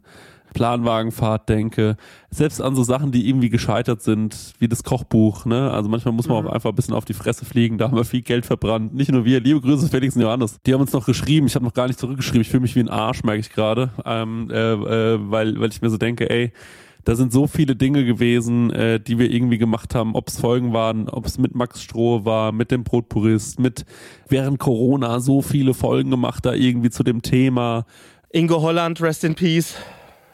Planwagenfahrt denke, selbst an so Sachen, die irgendwie gescheitert sind, wie das Kochbuch, ne? Also manchmal muss man mhm. auch einfach ein bisschen auf die Fresse fliegen, da haben wir viel Geld verbrannt. Nicht nur wir, liebe Grüße Felix und Johannes. Die haben uns noch geschrieben, ich habe noch gar nicht zurückgeschrieben, ich fühle mich wie ein Arsch, merke ich gerade, ähm, äh, äh, weil, weil ich mir so denke, ey, da sind so viele Dinge gewesen, äh, die wir irgendwie gemacht haben, ob es Folgen waren, ob es mit Max Stroh war, mit dem Brotpurist, mit während Corona so viele Folgen gemacht da irgendwie zu dem Thema. Ingo Holland, rest in peace.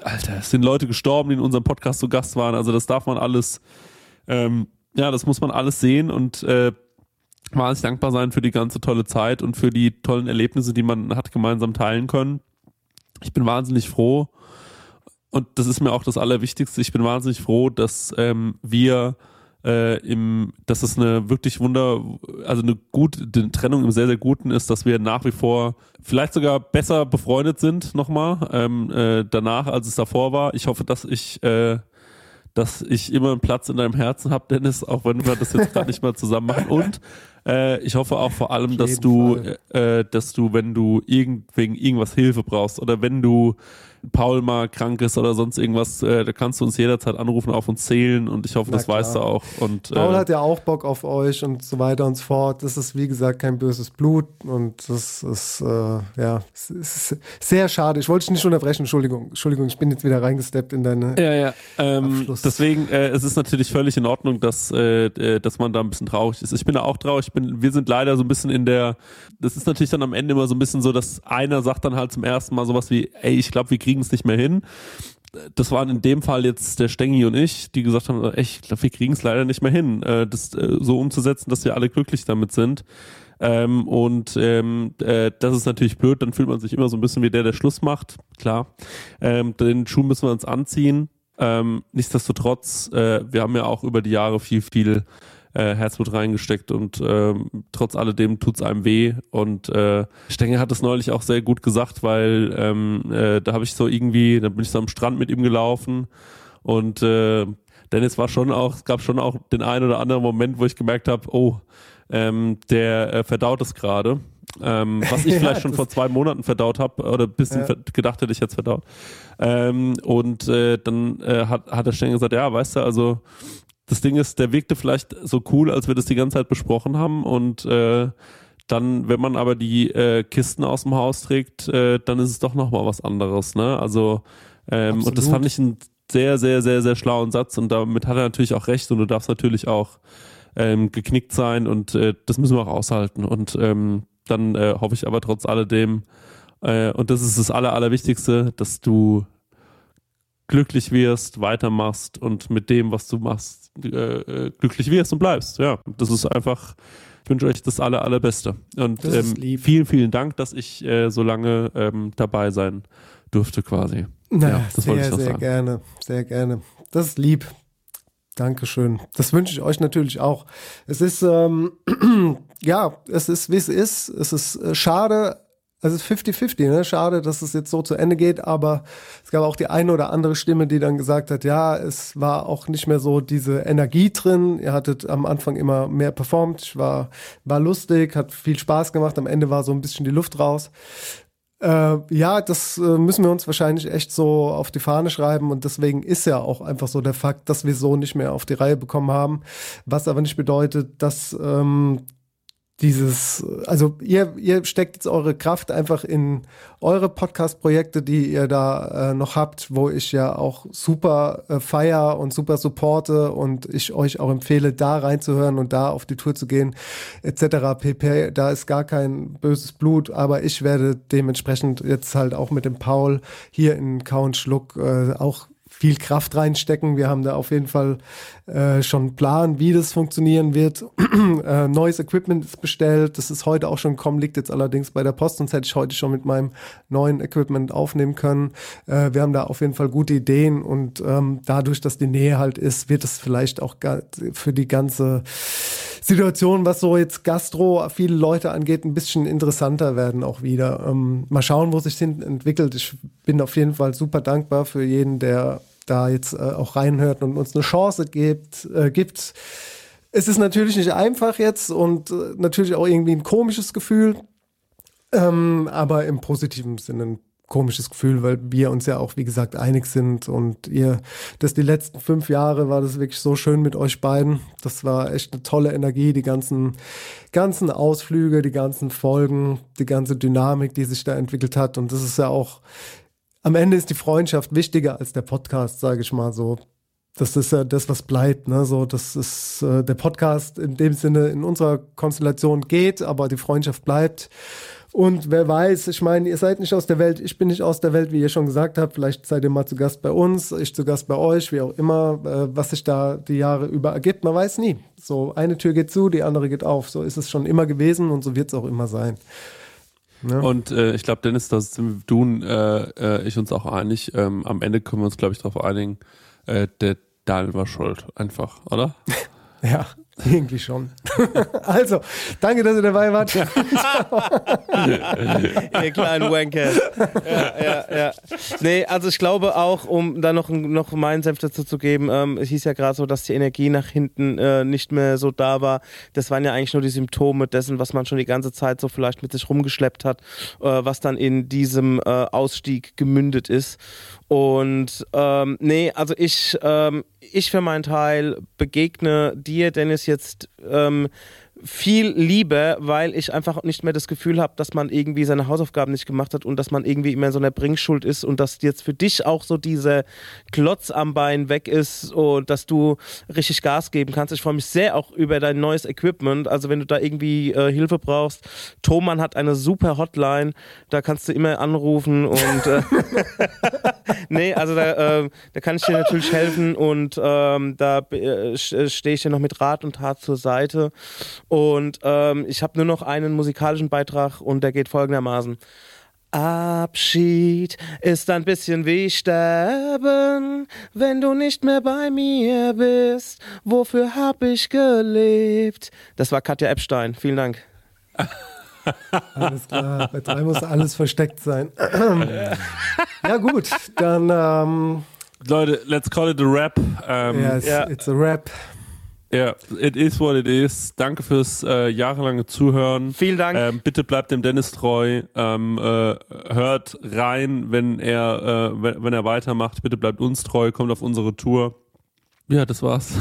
Alter, es sind Leute gestorben, die in unserem Podcast zu Gast waren. Also das darf man alles, ähm, ja, das muss man alles sehen und äh, wahnsinnig dankbar sein für die ganze tolle Zeit und für die tollen Erlebnisse, die man hat gemeinsam teilen können. Ich bin wahnsinnig froh und das ist mir auch das Allerwichtigste. Ich bin wahnsinnig froh, dass ähm, wir äh, im, dass es eine wirklich wunder, also eine gute Trennung im sehr, sehr Guten ist, dass wir nach wie vor vielleicht sogar besser befreundet sind nochmal ähm, äh, danach, als es davor war. Ich hoffe, dass ich äh, dass ich immer einen Platz in deinem Herzen habe, Dennis, auch wenn wir das jetzt gerade nicht mal zusammen machen. Und äh, ich hoffe auch vor allem, dass du, äh, dass du, wenn du irgend, wegen irgendwas Hilfe brauchst oder wenn du Paul mal krank ist oder sonst irgendwas, äh, da kannst du uns jederzeit anrufen, auf uns zählen und ich hoffe, Na das klar. weißt du auch. Und, Paul äh, hat ja auch Bock auf euch und so weiter und so fort. Das ist, wie gesagt, kein böses Blut und das ist, äh, ja, ist sehr schade. Ich wollte dich nicht unterbrechen, Entschuldigung. Entschuldigung, ich bin jetzt wieder reingesteppt in deine Ja, ja. Ähm, deswegen, äh, es ist natürlich völlig in Ordnung, dass, äh, dass man da ein bisschen traurig ist. Ich bin da auch traurig. Ich bin, wir sind leider so ein bisschen in der, das ist natürlich dann am Ende immer so ein bisschen so, dass einer sagt dann halt zum ersten Mal sowas wie, ey, ich glaube, wir kriegen es nicht mehr hin. Das waren in dem Fall jetzt der Stengi und ich, die gesagt haben, glaube, wir kriegen es leider nicht mehr hin, äh, das äh, so umzusetzen, dass wir alle glücklich damit sind. Ähm, und ähm, äh, das ist natürlich blöd, dann fühlt man sich immer so ein bisschen wie der, der Schluss macht. Klar, ähm, den Schuh müssen wir uns anziehen. Ähm, nichtsdestotrotz, äh, wir haben ja auch über die Jahre viel, viel äh, Herzblut reingesteckt und äh, trotz alledem tut's einem weh. Und äh, Stenge hat es neulich auch sehr gut gesagt, weil ähm, äh, da habe ich so irgendwie, da bin ich so am Strand mit ihm gelaufen und äh, Dennis war schon auch, es gab schon auch den einen oder anderen Moment, wo ich gemerkt habe, oh, ähm, der äh, verdaut es gerade. Ähm, was ich ja, vielleicht schon vor zwei Monaten verdaut habe oder ein bisschen ja. gedacht hätte ich jetzt verdaut. Ähm, und äh, dann äh, hat, hat der Steng gesagt, ja, weißt du, also das Ding ist, der wirkte vielleicht so cool, als wir das die ganze Zeit besprochen haben. Und äh, dann, wenn man aber die äh, Kisten aus dem Haus trägt, äh, dann ist es doch nochmal was anderes, ne? Also ähm, und das fand ich einen sehr, sehr, sehr, sehr schlauen Satz. Und damit hat er natürlich auch recht. Und du darfst natürlich auch ähm, geknickt sein. Und äh, das müssen wir auch aushalten. Und ähm, dann äh, hoffe ich aber trotz alledem äh, und das ist das Aller, Allerwichtigste, dass du glücklich wirst, weitermachst und mit dem, was du machst, äh, äh, glücklich wirst und bleibst. Ja, das ist einfach, ich wünsche euch das aller, allerbeste. Und ähm, vielen, vielen Dank, dass ich äh, so lange ähm, dabei sein durfte quasi. Na, ja, das sehr, wollte ich noch sehr sagen. gerne, sehr gerne. Das ist lieb. Dankeschön. Das wünsche ich euch natürlich auch. Es ist, ähm, ja, es ist, wie es ist. Es ist äh, schade, also es ist 50-50, ne? Schade, dass es jetzt so zu Ende geht, aber es gab auch die eine oder andere Stimme, die dann gesagt hat, ja, es war auch nicht mehr so diese Energie drin. Ihr hattet am Anfang immer mehr performt, war, war lustig, hat viel Spaß gemacht, am Ende war so ein bisschen die Luft raus. Äh, ja, das äh, müssen wir uns wahrscheinlich echt so auf die Fahne schreiben und deswegen ist ja auch einfach so der Fakt, dass wir so nicht mehr auf die Reihe bekommen haben, was aber nicht bedeutet, dass ähm, dieses, also ihr, ihr steckt jetzt eure Kraft einfach in eure Podcast-Projekte, die ihr da äh, noch habt, wo ich ja auch super äh, feier und super supporte und ich euch auch empfehle, da reinzuhören und da auf die Tour zu gehen, etc. pp. Da ist gar kein böses Blut, aber ich werde dementsprechend jetzt halt auch mit dem Paul hier in Count Schluck äh, auch viel Kraft reinstecken. Wir haben da auf jeden Fall äh, schon einen Plan, wie das funktionieren wird. äh, neues Equipment ist bestellt. Das ist heute auch schon gekommen, liegt jetzt allerdings bei der Post, sonst hätte ich heute schon mit meinem neuen Equipment aufnehmen können. Äh, wir haben da auf jeden Fall gute Ideen und ähm, dadurch, dass die Nähe halt ist, wird es vielleicht auch für die ganze Situation, was so jetzt Gastro viele Leute angeht, ein bisschen interessanter werden auch wieder. Ähm, mal schauen, wo sich hin entwickelt. Ich bin auf jeden Fall super dankbar für jeden, der da jetzt äh, auch reinhört und uns eine Chance gibt. Äh, gibt. Es ist natürlich nicht einfach jetzt und äh, natürlich auch irgendwie ein komisches Gefühl, ähm, aber im positiven Sinne ein komisches Gefühl, weil wir uns ja auch, wie gesagt, einig sind und ihr, das die letzten fünf Jahre war das wirklich so schön mit euch beiden. Das war echt eine tolle Energie, die ganzen, ganzen Ausflüge, die ganzen Folgen, die ganze Dynamik, die sich da entwickelt hat und das ist ja auch, am Ende ist die Freundschaft wichtiger als der Podcast, sage ich mal so. Das ist ja das, was bleibt. Ne? So, das ist äh, der Podcast in dem Sinne in unserer Konstellation geht, aber die Freundschaft bleibt. Und wer weiß, ich meine, ihr seid nicht aus der Welt, ich bin nicht aus der Welt, wie ihr schon gesagt habt. Vielleicht seid ihr mal zu Gast bei uns, ich zu Gast bei euch, wie auch immer, äh, was sich da die Jahre über ergibt. Man weiß nie. So, eine Tür geht zu, die andere geht auf. So ist es schon immer gewesen und so wird es auch immer sein. Ja. Und äh, ich glaube, Dennis, da sind du und äh, äh, ich uns auch einig. Ähm, am Ende können wir uns, glaube ich, darauf einigen, äh, der Daniel war schuld, einfach, oder? ja. Irgendwie schon. also, danke, dass ihr dabei wart. Ihr kleinen Wanker. Ja, ja, ja. Nee, also ich glaube auch, um da noch, noch meinen Senf dazu zu geben, ähm, es hieß ja gerade so, dass die Energie nach hinten äh, nicht mehr so da war. Das waren ja eigentlich nur die Symptome dessen, was man schon die ganze Zeit so vielleicht mit sich rumgeschleppt hat, äh, was dann in diesem äh, Ausstieg gemündet ist. Und ähm, nee, also ich, ähm, ich für meinen Teil begegne dir, Dennis, jetzt ähm, viel lieber, weil ich einfach nicht mehr das Gefühl habe, dass man irgendwie seine Hausaufgaben nicht gemacht hat und dass man irgendwie immer in so einer Bringschuld ist und dass jetzt für dich auch so dieser Klotz am Bein weg ist und dass du richtig Gas geben kannst. Ich freue mich sehr auch über dein neues Equipment. Also wenn du da irgendwie äh, Hilfe brauchst, Thomann hat eine super Hotline, da kannst du immer anrufen und äh, nee, also da, äh, da kann ich dir natürlich helfen und ähm, da äh, stehe ich dir noch mit Rat und Tat zur Seite. Und ähm, ich habe nur noch einen musikalischen Beitrag und der geht folgendermaßen. Abschied ist ein bisschen wie Sterben, wenn du nicht mehr bei mir bist. Wofür hab ich gelebt? Das war Katja Epstein. Vielen Dank. Alles klar, bei drei muss alles versteckt sein. ja, gut, dann. Ähm, Leute, let's call it a rap. Um, yes, yeah. it's a rap. Ja, it is what it is. Danke fürs äh, jahrelange Zuhören. Vielen Dank. Ähm, bitte bleibt dem Dennis treu. Ähm, äh, hört rein, wenn er, äh, wenn, wenn er weitermacht. Bitte bleibt uns treu. Kommt auf unsere Tour. Ja, das war's.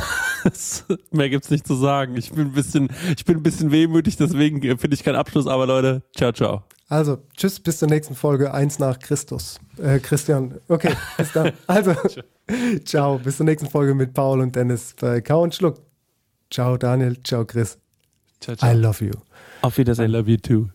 Mehr gibt's nicht zu sagen. Ich bin ein bisschen, ich bin ein bisschen wehmütig, deswegen finde ich keinen Abschluss. Aber Leute, ciao, ciao. Also, tschüss, bis zur nächsten Folge. Eins nach Christus. Äh, Christian. Okay, bis dann. Also, ciao, bis zur nächsten Folge mit Paul und Dennis bei Kau und Schluck. Ciao Daniel, ciao Chris. Ciao, ciao. I love you. Auf Wiedersehen. I love you too.